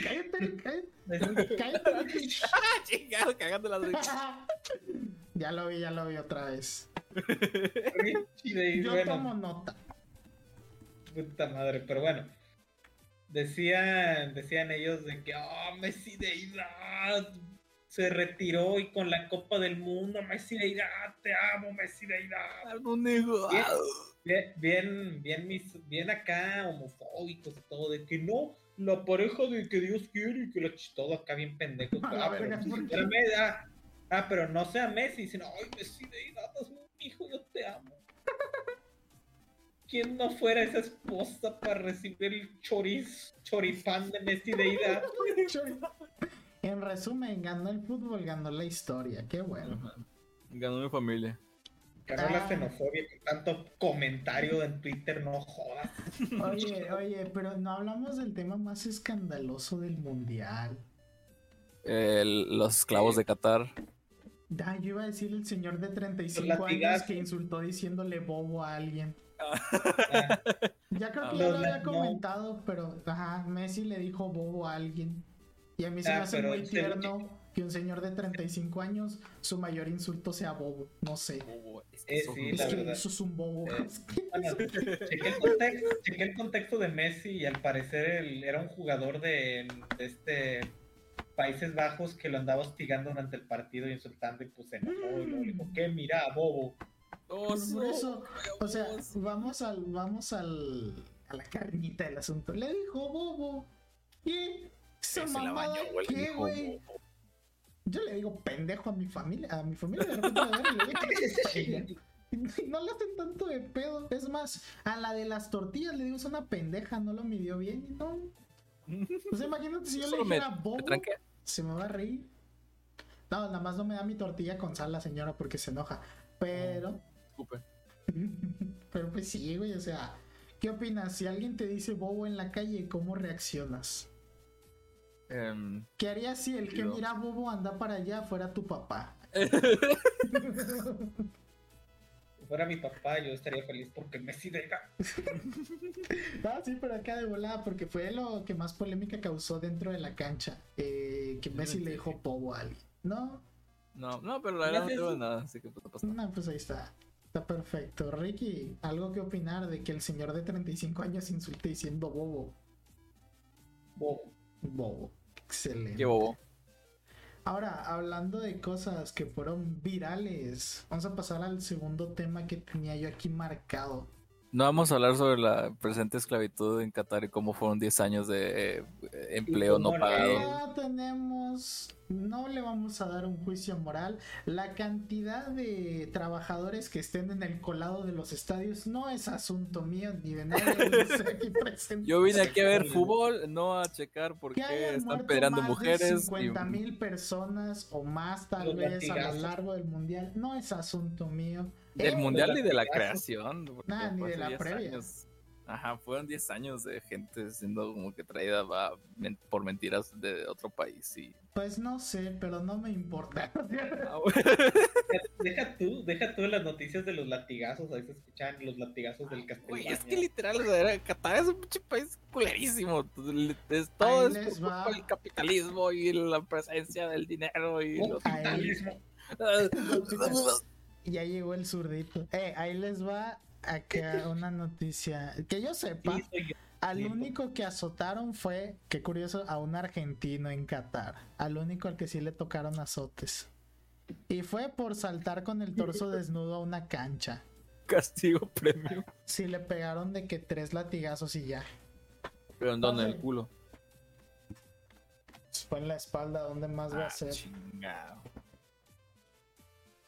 cállate, cállate. Cállate. Chingado, cagando las Ya lo vi, ya lo vi otra vez. Yo tomo nota. Puta madre, pero bueno. Decían, decían ellos de que, oh, Messi de edad se retiró y con la Copa del Mundo, Messi de edad, te amo, Messi de negado. Bien, bien, bien, bien, bien acá, homofóbicos y todo, de que no, la pareja de que Dios quiere y que la todo acá bien pendejo. Ah, pero, ah, ah, pero no sea Messi, sino, ay, Messi de un hijo, yo te amo. ¿Quién no fuera esa esposa para recibir el choriz, choripán de Messi de edad? en resumen, ganó el fútbol, ganó la historia, qué bueno. Ganó mi familia. Ganó la ah. xenofobia con tanto comentario en Twitter, no jodas. Oye, oye, pero no hablamos del tema más escandaloso del mundial. los esclavos de Qatar. Ah, yo iba a decir el señor de 35 años que insultó diciéndole bobo a alguien. Ah. ya creo que ya lo había comentado, pero ajá, Messi le dijo bobo a alguien. Y a mí se me ah, hace muy tierno que un señor de 35 años, su mayor insulto sea bobo. No sé. Es, que eso es un bobo. Eh, chequé, el contexto, de Messi y al parecer él era un jugador de, este Países Bajos que lo andaba hostigando durante el partido y insultando y pues se enojó y le dijo, ¿qué? Mira, bobo. Por eso, o sea, vamos al, vamos al, a la carnita del asunto. Le dijo bobo. Y se mamada, ¿qué, güey? Yo le digo pendejo a mi familia, a mi familia de repente No le hacen tanto de pedo. Es más, a la de las tortillas le digo, es una pendeja, no lo midió bien y no. Pues imagínate si yo le dijera bobo, se me va a reír. No, nada más no me da mi tortilla con sal la señora porque se enoja. Pero. Pero pues sí, güey, o sea, ¿qué opinas? Si alguien te dice bobo en la calle, ¿cómo reaccionas? Em, ¿Qué harías si el que mira bobo anda para allá fuera tu papá? si fuera mi papá, yo estaría feliz porque Messi deja. ah, sí, pero acá de volada, porque fue lo que más polémica causó dentro de la cancha. Eh, que Messi le dijo bobo a alguien. ¿No? No, no, pero la verdad no tengo nada, así que pues, No, pues ahí está. Está perfecto. Ricky, ¿algo que opinar de que el señor de 35 años insulte diciendo bobo? Bobo. Bobo. Excelente. Qué bobo. Ahora, hablando de cosas que fueron virales, vamos a pasar al segundo tema que tenía yo aquí marcado. No vamos a hablar sobre la presente esclavitud en Qatar y cómo fueron 10 años de eh, empleo no pagado. No tenemos, no le vamos a dar un juicio moral. La cantidad de trabajadores que estén en el colado de los estadios no es asunto mío ni de nadie aquí presente. Yo vine aquí a ver fútbol, no a checar por qué están peleando mujeres. 50 mil personas o más tal vez a lo largo del mundial no es asunto mío. Del mundial ni de la creación. Nada, ni de la previa. Ajá, fueron 10 años de gente siendo como que traída por mentiras de otro país. Y... Pues no sé, pero no me importa. Ah, deja tú, deja tú las noticias de los latigazos. Ahí se escuchan los latigazos del castillo. es que literal, o Qatar es un país culerísimo. Es, todo es el capitalismo y la presencia del dinero y el capitalismo. ya llegó el zurdito. Eh, ahí les va acá una noticia. Que yo sepa, al único que azotaron fue, qué curioso, a un argentino en Qatar. Al único al que sí le tocaron azotes. Y fue por saltar con el torso desnudo a una cancha. Castigo premio. Sí, le pegaron de que tres latigazos y ya. ¿Pero en dónde? ¿En el culo? Fue en la espalda, ¿dónde más va a ah, ser? Chingado.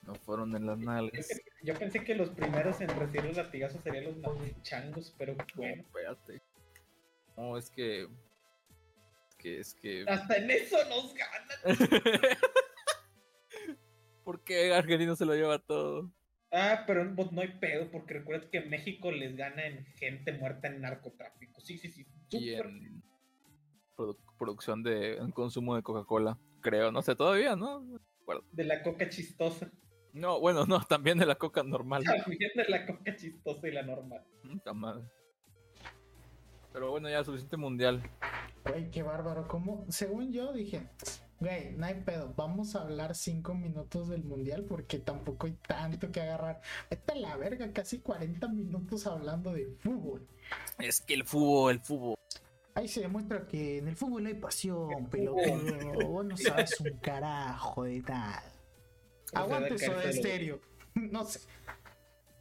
No fueron en las nalgas. Yo pensé que los primeros en recibir los latigazos serían los changos, pero bueno. espérate. No, es que. que, es que. Hasta en eso nos ganan. ¿Por qué Argentina se lo lleva todo? Ah, pero no hay pedo, porque recuerda que México les gana en gente muerta en narcotráfico. Sí, sí, sí. Y en producción de en consumo de Coca-Cola, creo. No sé, todavía, ¿no? De la coca chistosa. No, bueno, no, también de la coca normal. También de la coca chistosa y la normal. madre. Pero bueno, ya suficiente mundial. Güey, qué bárbaro. ¿Cómo? Según yo dije, güey, no hay pedo. Vamos a hablar cinco minutos del mundial porque tampoco hay tanto que agarrar. Vete a la verga, casi 40 minutos hablando de fútbol. Es que el fútbol, el fútbol. Ahí se demuestra que en el fútbol hay pasión, pero Vos no sabes un carajo de tal. Aguante eso de estéreo. No sé.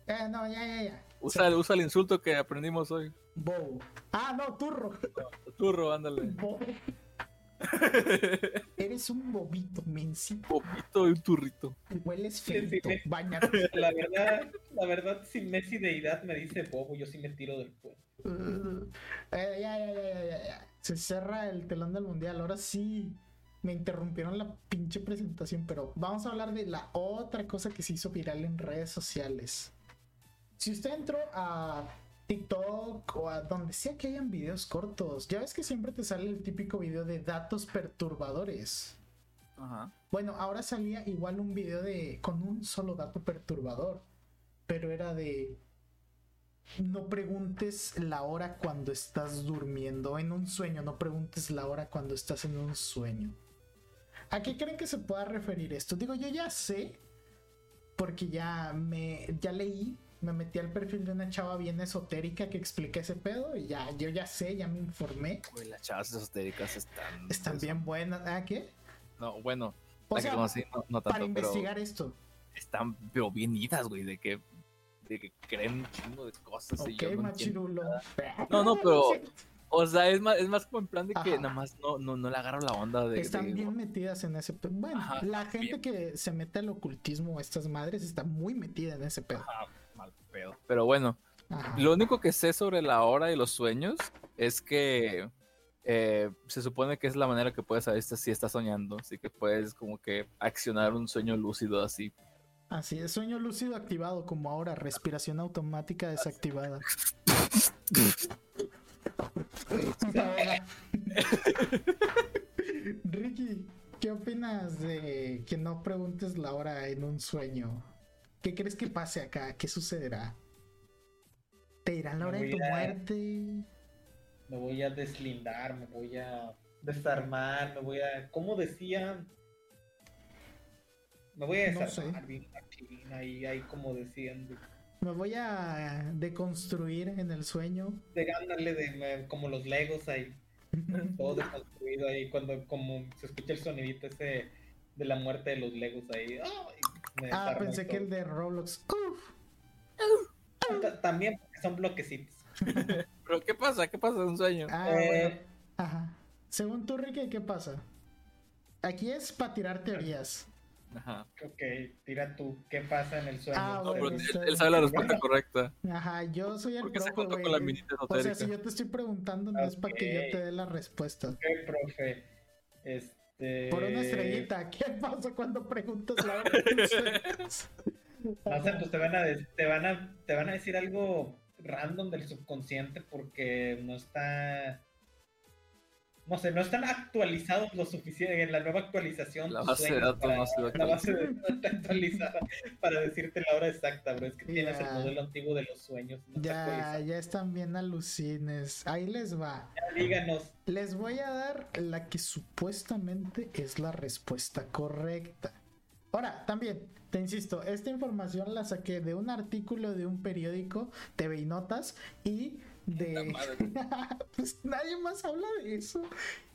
Eh, no, ya, ya, ya. Usa, usa el insulto que aprendimos hoy. Bobo. Ah, no, turro. Turro, ándale. Eres un bobito, mencito. Bobito y un turrito. Hueles feo. La verdad, la verdad, si Messi deidad me dice bobo, yo sí me tiro del puente. Uh, ya, ya, ya, ya, ya. Se cerra el telón del mundial. Ahora sí me interrumpieron la pinche presentación, pero vamos a hablar de la otra cosa que se hizo viral en redes sociales. Si usted entró a TikTok o a donde sea que hayan videos cortos, ya ves que siempre te sale el típico video de datos perturbadores. Ajá. Bueno, ahora salía igual un video de con un solo dato perturbador, pero era de no preguntes la hora cuando estás durmiendo en un sueño, no preguntes la hora cuando estás en un sueño. ¿A qué creen que se pueda referir esto? Digo, yo ya sé, porque ya me ya leí, me metí al perfil de una chava bien esotérica que explica ese pedo y ya yo ya sé, ya me informé. Uy, las chavas esotéricas están están bien buenas, ¿ah qué? No, bueno, o sea, no, tanto, para investigar esto. Están pero bien idas, güey, de que de que creen un chingo de cosas. y yo no, machirulo. no, no, pero. O sea, es más, es más como en plan de que nada más no, no, no le agarro la onda de. Están bien metidas en ese pedo. Bueno, la gente que se mete al ocultismo, estas madres, está muy metida en ese pedo. mal pedo. Pero bueno, lo único que sé sobre la hora y los sueños es que eh, se supone que es la manera que puedes saber si estás soñando. Así que puedes como que accionar un sueño lúcido así Así es, sueño lúcido activado, como ahora, respiración automática desactivada. Ricky, ¿qué opinas de que no preguntes la hora en un sueño? ¿Qué crees que pase acá? ¿Qué sucederá? ¿Te dirán la hora de tu muerte? Me voy a deslindar, me voy a desarmar, me voy a... ¿Cómo decía? Me voy a desarmar ahí, ahí como decían. Me voy a deconstruir en el sueño. De de, como los Legos ahí. todo deconstruido ahí cuando como se escucha el sonidito ese de la muerte de los Legos ahí. ah, pensé que el de Roblox. También porque son bloquecitos. Pero ¿qué pasa? ¿Qué pasa en un sueño? Ah, eh, Ajá. Según tú, Ricky, ¿qué pasa? Aquí es para tirar teorías. Ajá. Ok, tira tú, ¿qué pasa en el sueño? Ah, él, sabe la respuesta correcta. Ajá, yo soy el profe, O sea, si yo te estoy preguntando, no es para que yo te dé la respuesta. Ok, profe. Este... Por una estrellita, ¿qué pasa cuando preguntas la No sé, pues te van, a, te, van a, te van a decir algo random del subconsciente porque no está no sé, no están actualizados lo suficiente en la nueva actualización. La base de datos no se La base de datos está actualizada para decirte la hora exacta, pero es que tienes el modelo antiguo de los sueños. ya, ya están bien alucines. Ahí les va. díganos. Les voy a dar la que supuestamente es la respuesta correcta. Ahora, también, te insisto, esta información la saqué de un artículo de un periódico, TV y Notas, y de pues nadie más habla de eso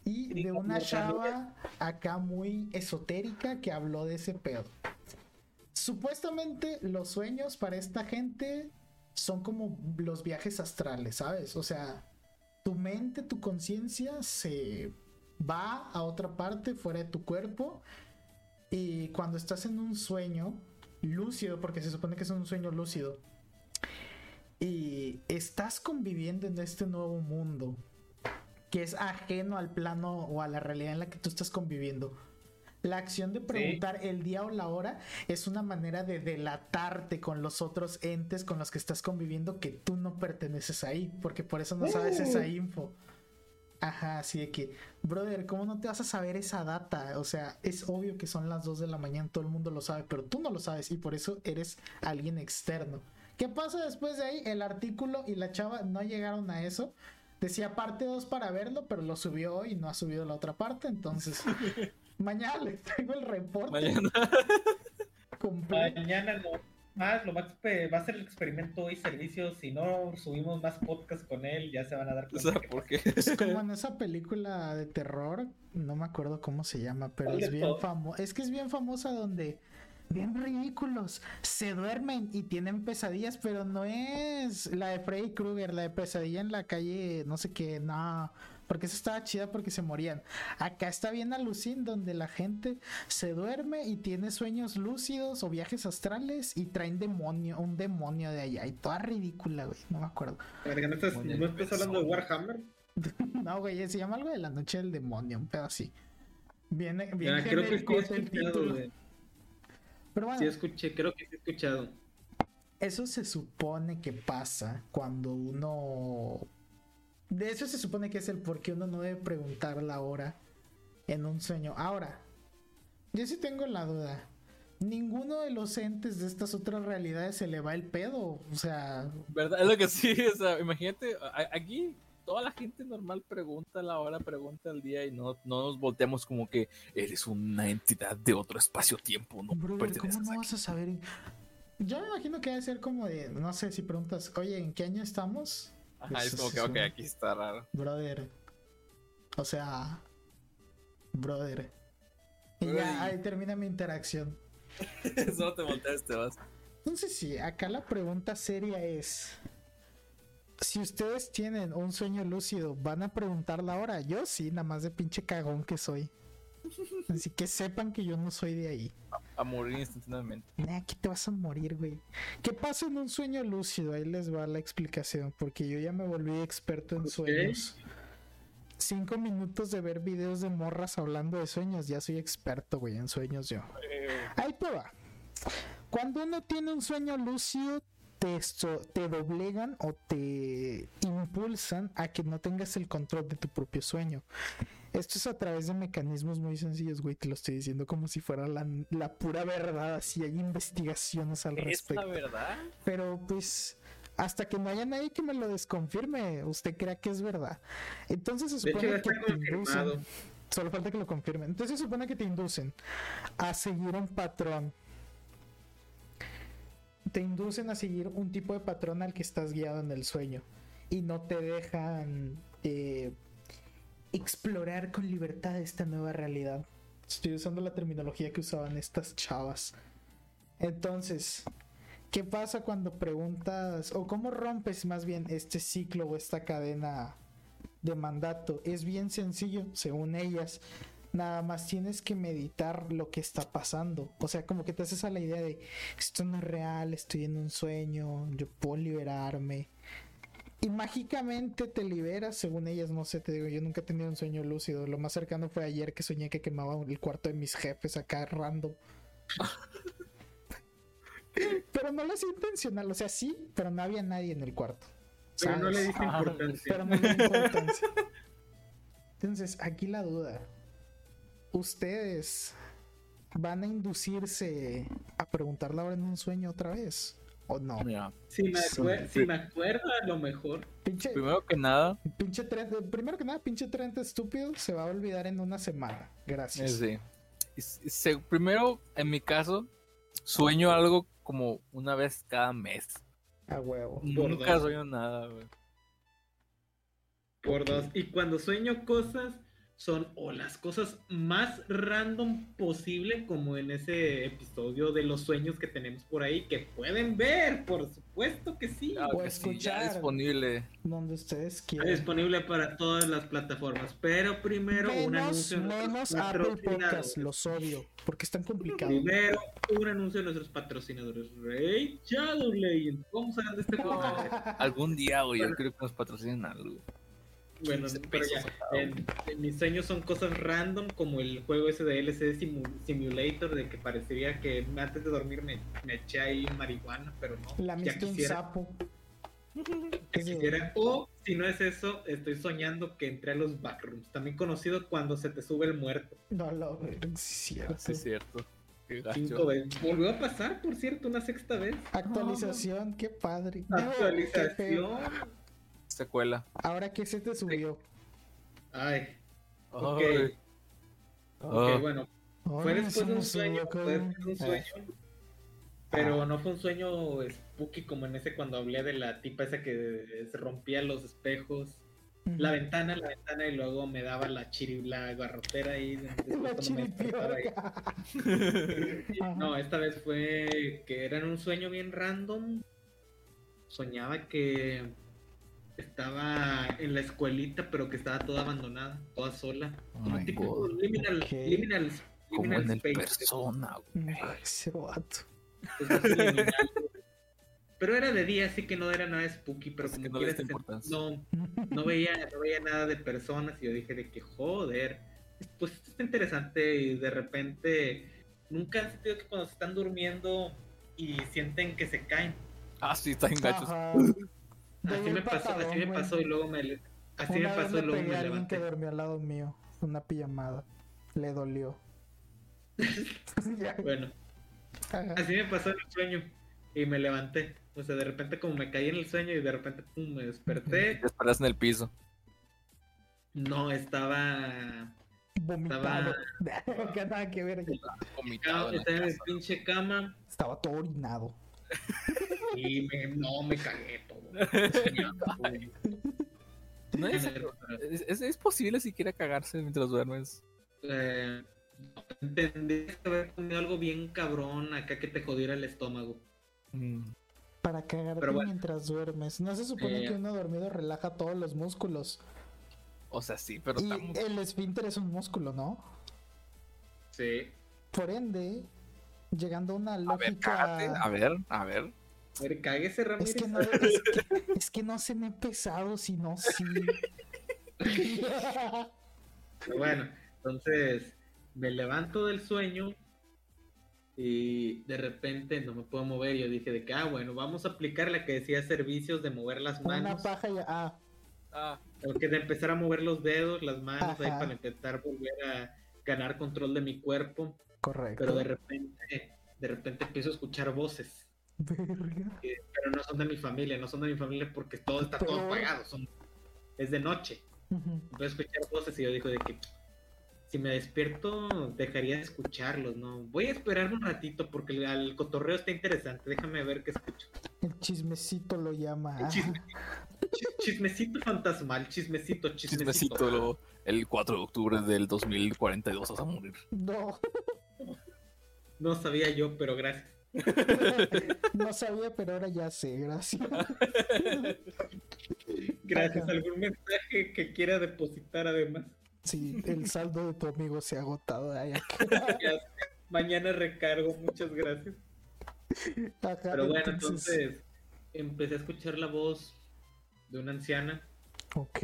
y de una chava acá muy esotérica que habló de ese pedo. Supuestamente los sueños para esta gente son como los viajes astrales, ¿sabes? O sea, tu mente, tu conciencia se va a otra parte fuera de tu cuerpo y cuando estás en un sueño lúcido, porque se supone que es un sueño lúcido, estás conviviendo en este nuevo mundo que es ajeno al plano o a la realidad en la que tú estás conviviendo. La acción de preguntar el día o la hora es una manera de delatarte con los otros entes con los que estás conviviendo que tú no perteneces ahí, porque por eso no sabes esa Uh. info. Ajá, así de que, brother, ¿cómo no te vas a saber esa data? O sea, es obvio que son las 2 de la mañana, todo el mundo lo sabe, pero tú no lo sabes y por eso eres alguien externo. ¿Qué pasa después de ahí? El artículo y la chava no llegaron a eso. Decía parte 2 para verlo, pero lo subió hoy y no ha subido la otra parte, entonces mañana les traigo el reporte Mañana. completo. Mañana no. Más, lo más va a ser el experimento y servicio. Si no subimos más podcasts con él, ya se van a dar O cuenta. sea, que- ¿por qué? Es como en esa película de terror, no me acuerdo cómo se llama, pero ¿Cuál es bien famosa. Es que es bien famosa donde bien ridículos se duermen y tienen pesadillas, pero no es la de Freddy Krueger, la de pesadilla en la calle, no sé qué, no. Porque esa estaba chida porque se morían. Acá está bien alucin donde la gente se duerme y tiene sueños lúcidos o viajes astrales y traen demonio, un demonio de allá. Y toda ridícula, güey. No me acuerdo. ¿No estás, Demonio ¿no estás hablando de Warhammer? No, güey, se llama algo de la noche del demonio, un pedo así. Viene, bien Ya, creo que el título. güey. Pero bueno, Sí escuché, creo que sí he escuchado. eso se supone que pasa cuando uno. De eso se supone que es el por qué uno no debe preguntar la hora en un sueño. Ahora, yo sí tengo la duda. Ninguno de los entes de estas otras realidades se le va el pedo. O sea, ¿Verdad? Es lo que sí, o sea, imagínate, aquí toda la gente normal pregunta la hora, pregunta el día y no, no nos volteamos como que eres una entidad de otro espacio-tiempo, no brother, ¿cómo no aquí. vas a saber? Yo me imagino que debe ser como de, no sé, si preguntas, oye, ¿en qué año estamos? Ajá, es Eso como que, ok, aquí está raro. Brother. O sea, brother. Y Brother, ya ahí termina mi interacción. Solo te volteas, te vas. Entonces sí, acá la pregunta seria es, si ustedes tienen un sueño lúcido, ¿van a preguntar la hora? Yo sí, nada más de pinche cagón que soy. Así que sepan que yo no soy de ahí. A morir instantáneamente. Nah, aquí te vas a morir, güey. ¿Qué pasa en un sueño lúcido? Ahí les va la explicación, porque yo ya me volví experto en sueños. Cinco minutos de ver videos de morras hablando de sueños, ya soy experto, güey, en sueños yo. Ahí te va. Cuando uno tiene un sueño lúcido, te, so- te doblegan o te impulsan a que no tengas el control de tu propio sueño. Esto es a través de mecanismos muy sencillos, güey. Te lo estoy diciendo como si fuera la, la pura verdad. Así hay investigaciones al ¿Es respecto. la verdad? Pero pues hasta que no haya nadie que me lo desconfirme, usted crea que es verdad. Entonces se hecho, supone que te inducen. Solo falta que lo confirmen. Entonces se supone que te inducen a seguir un patrón. Te inducen a seguir un tipo de patrón al que estás guiado en el sueño. Y no te dejan eh, explorar con libertad esta nueva realidad. Estoy usando la terminología que usaban estas chavas. Entonces, ¿qué pasa cuando preguntas o cómo rompes más bien este ciclo o esta cadena de mandato? Es bien sencillo, según ellas. Nada más tienes que meditar lo que está pasando. O sea, como que te haces a la idea de esto no es real, estoy en un sueño, yo puedo liberarme. Y mágicamente te liberas, según ellas, no sé, te digo, yo nunca he tenido un sueño lúcido. Lo más cercano fue ayer que soñé que quemaba el cuarto de mis jefes acá random. pero no lo hacía intencional, o sea, sí, pero no había nadie en el cuarto. Pero no le diste importancia. pero no le importancia. Entonces, aquí la duda. ¿Ustedes van a inducirse a preguntar la hora en un sueño otra vez? ¿O no? Mira, Si me, Sí. si me acuerdo, a lo mejor. Pinche, primero que nada, pinche tren, primero que nada, pinche tren estúpido se va a olvidar en una semana. Gracias. eh, sí. Se- primero, en mi caso, sueño algo como una vez cada mes. A huevo. Nunca sueño nada, güey. Por dos. Y cuando sueño cosas, son o las cosas más random posible, como en ese episodio de los sueños que tenemos por ahí, que pueden ver, por supuesto que sí. Claro O que sí, ya escuchar. disponible. Donde ustedes Está quieran. disponible para todas las plataformas, pero primero un anuncio de nuestros menos Apple Podcast, patrocinadores. los odio, porque están complicados. Primero, un anuncio de nuestros patrocinadores. Rey Shadow Legends. ¿Cómo saben de este juego? Algún día, güey, yo creo que nos patrocinen algo. Bueno, 15 pero ya. En, en mis sueños son cosas random, como el juego ese de LCD Simu- Simulator, de que parecería que antes de dormir me, me eché ahí marihuana, pero no. La ya un quisiera, sapo. ya quisiera. O si no es eso, estoy soñando que entré a los backrooms, también conocido cuando se te sube el muerto. No lo cierto. Sí, es cierto. Cinco veces. Volvió a pasar, por cierto, una sexta vez. Actualización, qué padre. Actualización. Secuela. Ahora que se te subió. Ay, ok. Ok, Ah. bueno, Fue después de un sueño, fue después de un sueño. Pero no fue un sueño spooky como en ese cuando hablé de la tipa esa que se rompía los espejos. La ventana, la ventana y luego me daba la chiri, la garrotera ahí. después La ahí. No, esta vez fue que era en un sueño bien random. Soñaba que estaba en la escuelita, pero que estaba toda abandonada, toda sola. Como my tipo God. liminal, Ok. liminal, Como liminal en el space. persona, güey. Ese vato. Liminales. Pero era de día, así que no era nada spooky, pero como que no importancia. no, no veía, no veía nada de personas y yo dije de que joder, pues esto está interesante y de repente nunca han sentido que cuando se están durmiendo y sienten que se caen. Ah, sí, está en gachos. Así me el pasó, patadón, así me pasó y luego me así me vez pasó y luego pegué me a alguien que levanté. dormía al lado mío. Una pijamada. Le dolió. Bueno, Ajá. así me pasó en el sueño y me levanté. O sea, de repente como me caí en el sueño y de repente pum, me desperté. Te en el piso. No, estaba Vomitado. que nada que ver. Vomitado estaba en casa. pinche cama Estaba todo orinado. y me, no me cagué. No es, es, es- posible siquiera cagarse mientras duermes. Eh, entendí que haber comido algo bien cabrón acá que te jodiera el estómago. Mm. Para cagarte bueno. mientras duermes. No se supone Eh. que uno dormido relaja todos los músculos. O sea, sí, pero Y estamos- el esfínter es un músculo, ¿no? Sí. Por ende, llegando a una A ver, lógica. cágate. A ver, a ver. A ver, cáguese, Ramírez. Es que, no, es, que, es que no se me he pesado, sino sí. Pero bueno, entonces me levanto del sueño y de repente no me puedo mover. Yo dije de que, ah, bueno, vamos a aplicar la que decía servicios de mover las Una manos. paja y. Ah, Ah, O que de empezar a mover los dedos, las manos ahí para intentar volver a ganar control de mi cuerpo. correcto. Pero de repente, de repente empiezo a escuchar voces. Verga. que- pero no son de mi familia, no son de mi familia porque todo está todo apagado, son, es de noche. Empecé a escuchar voces y yo digo de que si me despierto dejaría de escucharlos, ¿no? Voy a esperarme un ratito porque el, el cotorreo está interesante, déjame ver qué escucho. El chismecito lo llama. El chisme- Chis- Chismecito fantasmal, chismecito, chismecito. chismecito. luego, el 4 de octubre del 2042 vas a morir. No, No sabía yo, pero gracias. no sabía, pero ahora ya sé, gracias. Gracias. Ajá. ¿Algún mensaje que quiera depositar además? Sí, el saldo de tu amigo se ha agotado. Ay. Mañana recargo, muchas gracias. Ajá, Pero bueno, entonces empecé a escuchar la voz de una anciana, Ok.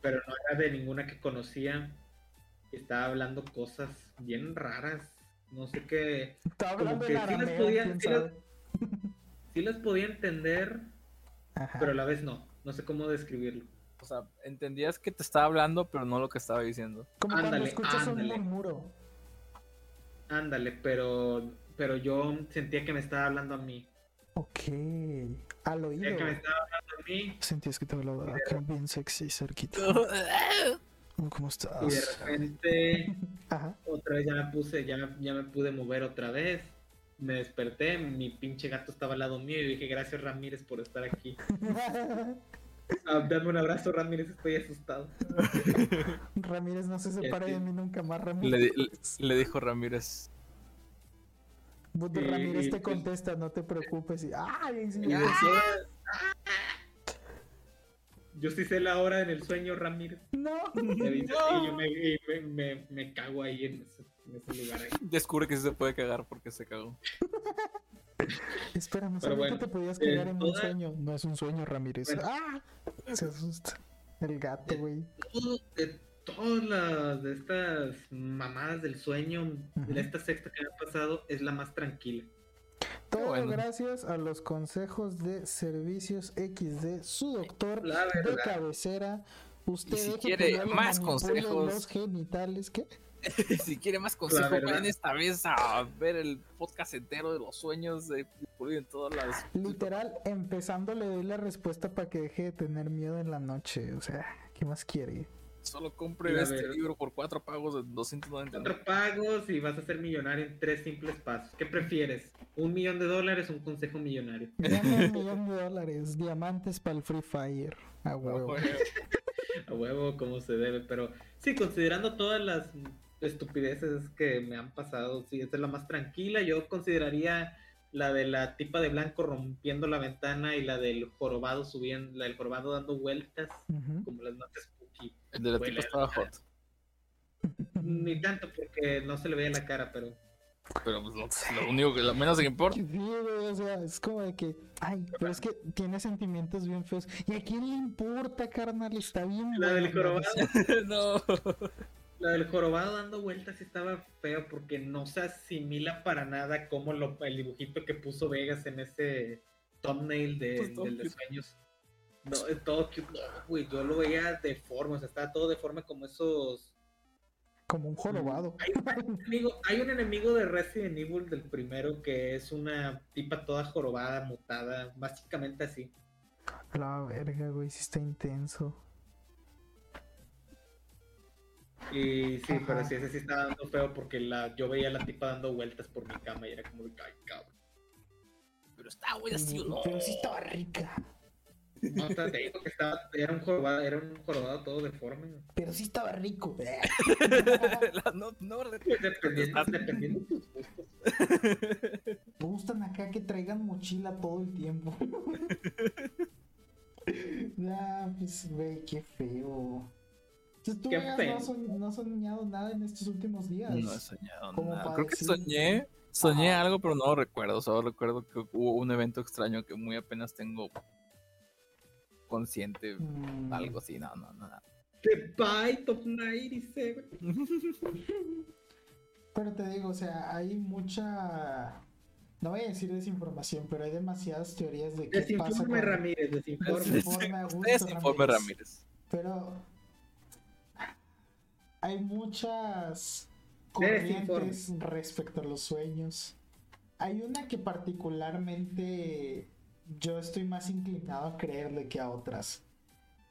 pero no era de ninguna que conocía. Estaba hablando cosas bien raras. No sé qué. Estaba Como hablando que en sí las podía- sí las- sabe. Sí las podía entender, Ajá. pero a la vez no. No sé cómo describirlo. O sea, entendías que te estaba hablando, pero no lo que estaba diciendo. Como cuando ándale, escuchas ándale. un murmuro. Ándale, pero pero yo sentía que me estaba hablando a mí. Ok. Al Sentía oído. que me estaba hablando a mí Sentías que te hablaba acá bien sexy, cerquita. ¿Cómo y de estás? repente Ajá. otra vez ya me puse, ya, ya me pude mover otra vez. Me desperté, mi pinche gato estaba al lado mío y dije gracias Ramírez por estar aquí. Ah, dame un abrazo Ramírez, estoy asustado. Ramírez no se separe de mí nunca más, Le, Ramírez. le- le dijo Ramírez. Ramírez y- te contesta, no te preocupes. Y, ¡Ay! ah, Yo sí sé la hora en el sueño Ramírez. ¡No! Me dice así, y yo me, y me, me- me cago ahí en ese, en ese lugar. Ahí. Descubre que sí se puede cagar porque se cagó. Espera, no Pero sabía bueno, que te podías eh, quedar en un toda- sueño. No es un sueño, Ramírez. Bueno. ¡Ah! Se asusta. El gato, güey. De todas las de estas mamadas del sueño, de esta sexta que me ha pasado, es la más tranquila. Todo gracias a los consejos de Servicios XD, su doctor de cabecera. Usted si quiere más consejos. Los genitales, ¿qué? si quiere más consejos, ven esta vez a ver el podcast entero de los sueños de en todas las. Literal, empezando le doy la respuesta para que deje de tener miedo en la noche. O sea, ¿qué más quiere? Solo compre este libro por cuatro pagos de 290. Cuatro pagos y vas a ser millonario en tres simples pasos. ¿Qué prefieres? ¿Un millón de dólares o un consejo millonario? un millón de dólares. Diamantes para el Free Fire. A huevo. a huevo, como se debe. Pero sí, considerando todas las estupideces que me han pasado, sí, esta es la más tranquila. Yo consideraría la de la tipa de blanco rompiendo la ventana y la del jorobado subiendo, la del jorobado dando vueltas, como las el de la tipa estaba hot. Ni tanto porque no se le veía la cara, pero. Pero pues lo, único que lo menos que importa. Sí, o sea, es como de que, ay, pero es que tiene sentimientos bien feos. ¿Y a quién le importa, carnal? Está bien. La del jorobado. no. La del jorobado dando vueltas estaba feo porque no se asimila para nada como lo, el dibujito que puso Vegas en ese thumbnail de, pues de sueños. No, es todo cute. No, güey, yo lo veía deforme, o sea, estaba todo deforme como esos. Como un jorobado. Hay un, enemigo, hay un enemigo de Resident Evil del primero que es una tipa toda jorobada, mutada, básicamente así. La verga, güey, sí está intenso. Y sí, pero sí, ese sí estaba dando feo porque la, yo veía a la tipa dando vueltas por mi cama y era como de, ay, cabrón. Pero estaba buena, sí, ¿no? Pero sí estaba rica. No, te digo que estaba, era un jorobado, era un jorobado todo deforme. Pero sí estaba rico. no, no, dependiendo, dependiendo de tus gustos. Me gustan acá que traigan mochila todo el tiempo. nah, pues, güey, qué feo. Entonces, ¿tú no, has soñado nada en estos últimos días? No he soñado nada. Creo que soñé, soñé algo, pero no lo recuerdo. Solo recuerdo que hubo un evento extraño que muy apenas tengo consciente, mm. algo así, no, no, no. The Bite of 97. pero te digo, o sea, hay mucha. No voy a decir desinformación, pero hay demasiadas teorías de qué desinforme pasa con... Ramírez, desinforme. Desinforme, desinforme Ramírez. Pero hay muchas corrientes respecto a los sueños. Hay una que particularmente yo estoy más inclinado a creerle que a otras.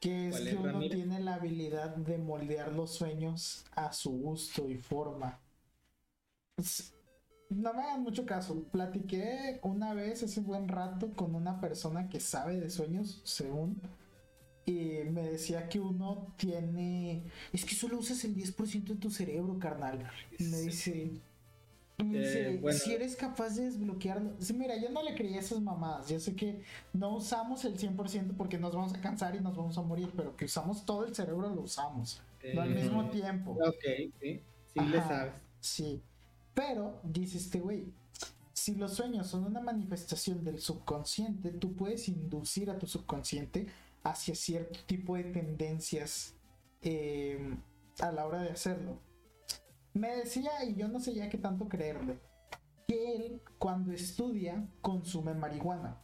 Que es que uno tiene la habilidad de moldear los sueños a su gusto y forma. No me hagan mucho caso. Platiqué una vez hace buen rato con una persona que sabe de sueños, según. Y me decía que uno tiene. Es que solo usas el 10% de tu cerebro, carnal. Y me dice eh, si eres capaz de desbloquearlo. mira, yo no le creía esas mamadas. Yo sé que no usamos el 100% porque nos vamos a cansar y nos vamos a morir, pero que usamos todo el cerebro, lo usamos. no al mismo tiempo. Ok, sí. Sí, le sabes. Sí. Pero, dice este güey, si los sueños son una manifestación del subconsciente, tú puedes inducir a tu subconsciente hacia cierto tipo de tendencias eh, a la hora de hacerlo me decía, y yo no sé ya qué tanto creerle, que él cuando estudia consume marihuana.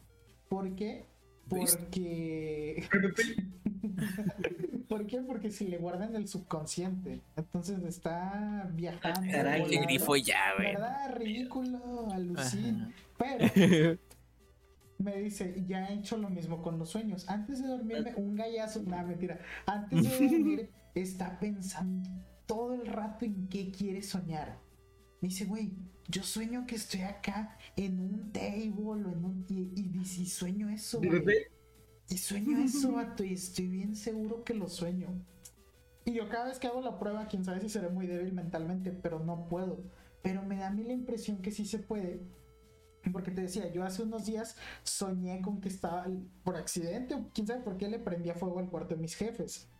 ¿Por qué? Porque... ¿Por qué? Porque si le guardan el subconsciente. Entonces está viajando. Caray, qué grifo ya, güey. ¿Verdad? Ridículo, alucin. Pero me dice, ya he hecho lo mismo con los sueños. Antes de dormirme, un gallazo, nada, mentira. Antes de dormir, está pensando todo el rato en qué quiere soñar. Me dice, güey, yo sueño que estoy acá en un table o en un... Y, sueño eso, güey. Y sueño eso, vato, y estoy bien seguro que lo sueño. Y yo cada vez que hago la prueba, quién sabe si seré muy débil mentalmente, pero no puedo. Pero me da a mí la impresión que sí se puede. Porque te decía, yo hace unos días soñé con que estaba por accidente, o quién sabe por qué le prendía fuego al cuarto de mis jefes.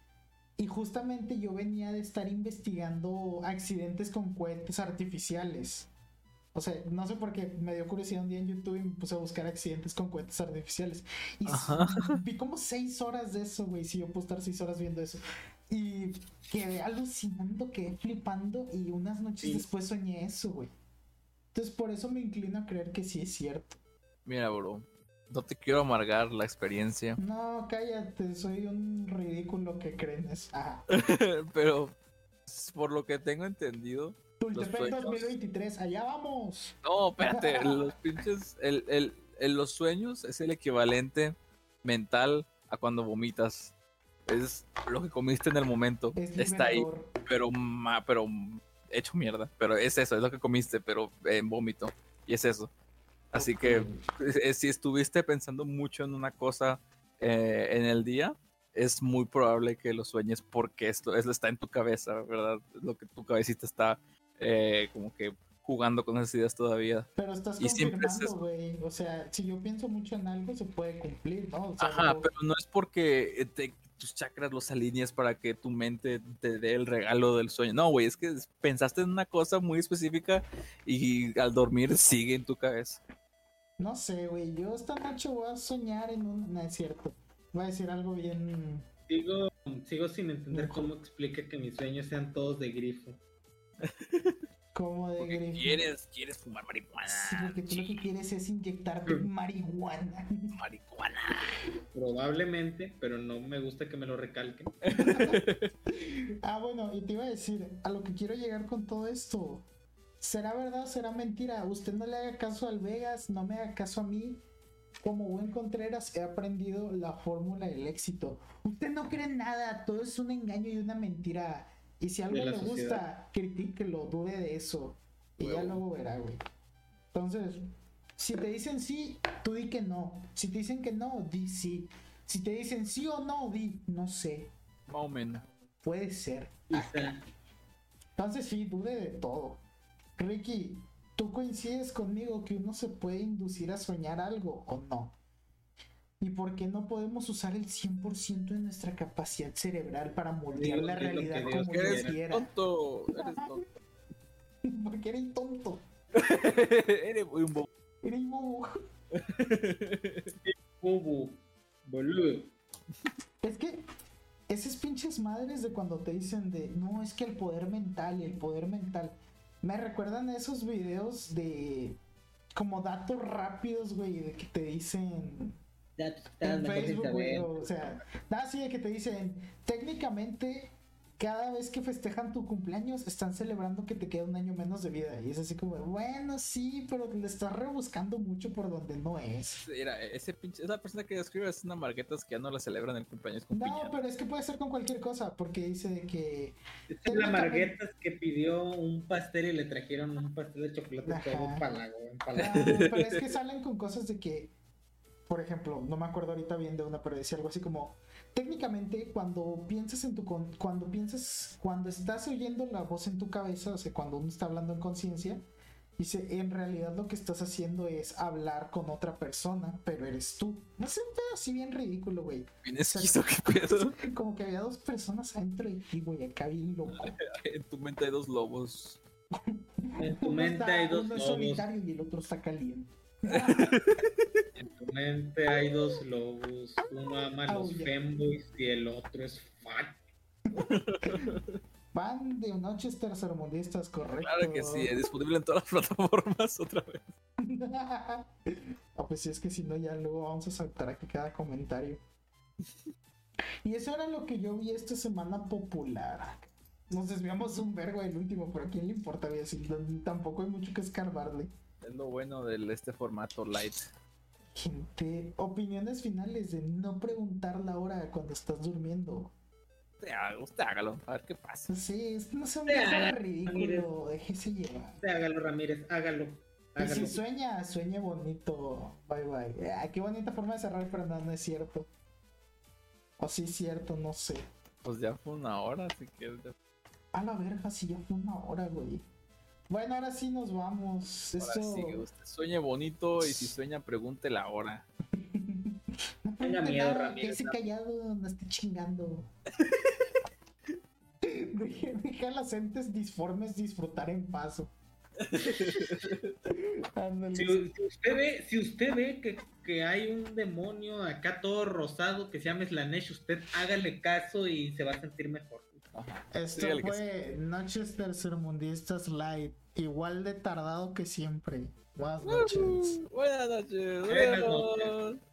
Y justamente yo venía de estar investigando accidentes con cohetes artificiales. O sea, no sé por qué me dio curiosidad un día en YouTube y me puse a buscar accidentes con cuentas artificiales. Y Ajá. vi como seis horas de eso, güey. Si yo puedo estar seis horas viendo eso. Y quedé alucinando, quedé flipando. Y unas noches Sí. después soñé eso, güey. Entonces por eso me inclino a creer que sí es cierto. Mira, bro. No te quiero amargar la experiencia. No, cállate, soy un ridículo que creen eso. Ajá. Pero por lo que tengo entendido. Tultepec sueños. 2023, allá vamos. No, espérate. Los pinches. El, el, el- los sueños es el equivalente mental a cuando vomitas. Es lo que comiste en el momento. Es Está ahí. Pero, ma- pero hecho mierda. Pero es eso, es lo que comiste, pero en vómito. Y es eso. Así que eh, si estuviste pensando mucho en una cosa eh, en el día, es muy probable que lo sueñes porque esto es, está en tu cabeza, ¿verdad? Lo que tu cabecita está eh, como que jugando con esas ideas todavía. Pero estás Y es confirmando, güey. O sea, si yo pienso mucho en algo, se puede cumplir, ¿no? O sea, Ajá, yo- pero no es porque eh, te- tus chakras los alineas para que tu mente te dé el regalo del sueño. No, güey, es que pensaste en una cosa muy específica y al dormir sigue en tu cabeza. No sé, güey. Yo esta noche voy a soñar en un. No es cierto. Voy a decir algo bien. Sigo, sigo sin entender cómo explica que mis sueños sean todos de grifo. como de Porque grifo. quieres, quieres fumar marihuana. Sí, porque tú lo que quieres es inyectarte marihuana. Marihuana. Probablemente, pero no me gusta que me lo recalquen. ah, bueno, y te iba a decir, a lo que quiero llegar con todo esto. ¿Será verdad o será mentira? Usted no le haga caso al Vegas, no me haga caso a mí. Como buen Contreras he aprendido la fórmula del éxito. Usted no cree en nada, todo es un engaño y una mentira. Y si algo le la gusta, sociedad. critíquelo, dude de eso. Y ya luego verá, güey. Entonces, si te dicen sí, tú di que no. Si te dicen que no, di sí. Si te dicen sí o no, di no sé. Menos. Puede ser. Entonces sí, dude de todo. Ricky, ¿tú coincides conmigo que uno se puede inducir a soñar algo o no? ¿Y por qué no podemos usar el 100% de nuestra capacidad cerebral para moldear la que realidad Dios como quiera. Dios Eres quiera? tonto. Eres tonto. Porque eres tonto. eres muy un bobo. Eres bobo. Bubu, boludo. Es que esas pinches madres de cuando te dicen de no, es que el poder mental y el poder mental me recuerdan a esos videos de como datos rápidos, güey, de que te dicen en Facebook, güey, o sea, nada así de que te dicen técnicamente cada vez que festejan tu cumpleaños están celebrando que te queda un año menos de vida y es así como, bueno, sí, pero le estás rebuscando mucho por donde no es. Mira, ese pinche, esa persona que describe es una marguetas que ya no la celebran el cumpleaños con No, pero es que puede ser con cualquier cosa, porque dice de que Esta es la Marguetas que pidió un pastel y le trajeron un pastel de chocolate todo empalago, Ah, empalago. pero es que salen con cosas de que, por ejemplo, no me acuerdo ahorita bien de una, pero decía algo así como, técnicamente cuando piensas en tu, con- cuando piensas, cuando estás oyendo la voz en tu cabeza, o sea, cuando uno está hablando en conciencia, dice, en realidad lo que estás haciendo es hablar con otra persona, pero eres tú. No sé, un pedo así bien ridículo, güey. Qué pedo. Como que había dos personas adentro de ti, güey, acá bien loco. En tu mente hay dos lobos. En tu mente está- hay dos uno es lobos. solitario y el otro está caliente. Hay dos lobos. Uno ama a los femboys y el otro es fuck. Van de noches tercermundistas, correcto. Claro que sí, es disponible en todas las plataformas otra vez. Ah, pues sí, es que si no, ya luego vamos a saltar aquí cada comentario. Y eso era lo que yo vi esta semana popular. Nos desviamos un vergo del último, pero ¿a quién le importa? Voy a decir, no- tampoco hay mucho que escarbarle. Es lo bueno de este formato light. Gente, opiniones finales de no preguntar la hora cuando estás durmiendo. Usted, hágalo, a ver qué pasa. Sí, es- no viejo ah, ridículo, déjese llevar. Hágalo, Ramírez, hágalo. Y si sueña, sueñe bonito. Bye bye. Ah, qué bonita forma de cerrar, pero no, no es cierto. O sí es cierto, no sé. Pues ya fue una hora, así que ya- A la verga, si ya fue una hora, güey. Bueno, ahora sí nos vamos. ahora Esto. sí, usted sueñe bonito y si sueña pregunte la hora. no Tenga miedo, Ramírez, quédese no. callado, no esté chingando. deja, deja a las entes disformes disfrutar en paso. Si, si usted ve, si usted ve que, que hay un demonio acá todo rosado que se llama Slanesh, usted hágale caso y se va a sentir mejor. Ajá. Esto Dígale que sí. fue Noches Tercermundistas Light. Igual de tardado que siempre. Buenas noches. Buenas noches. Buenas noches.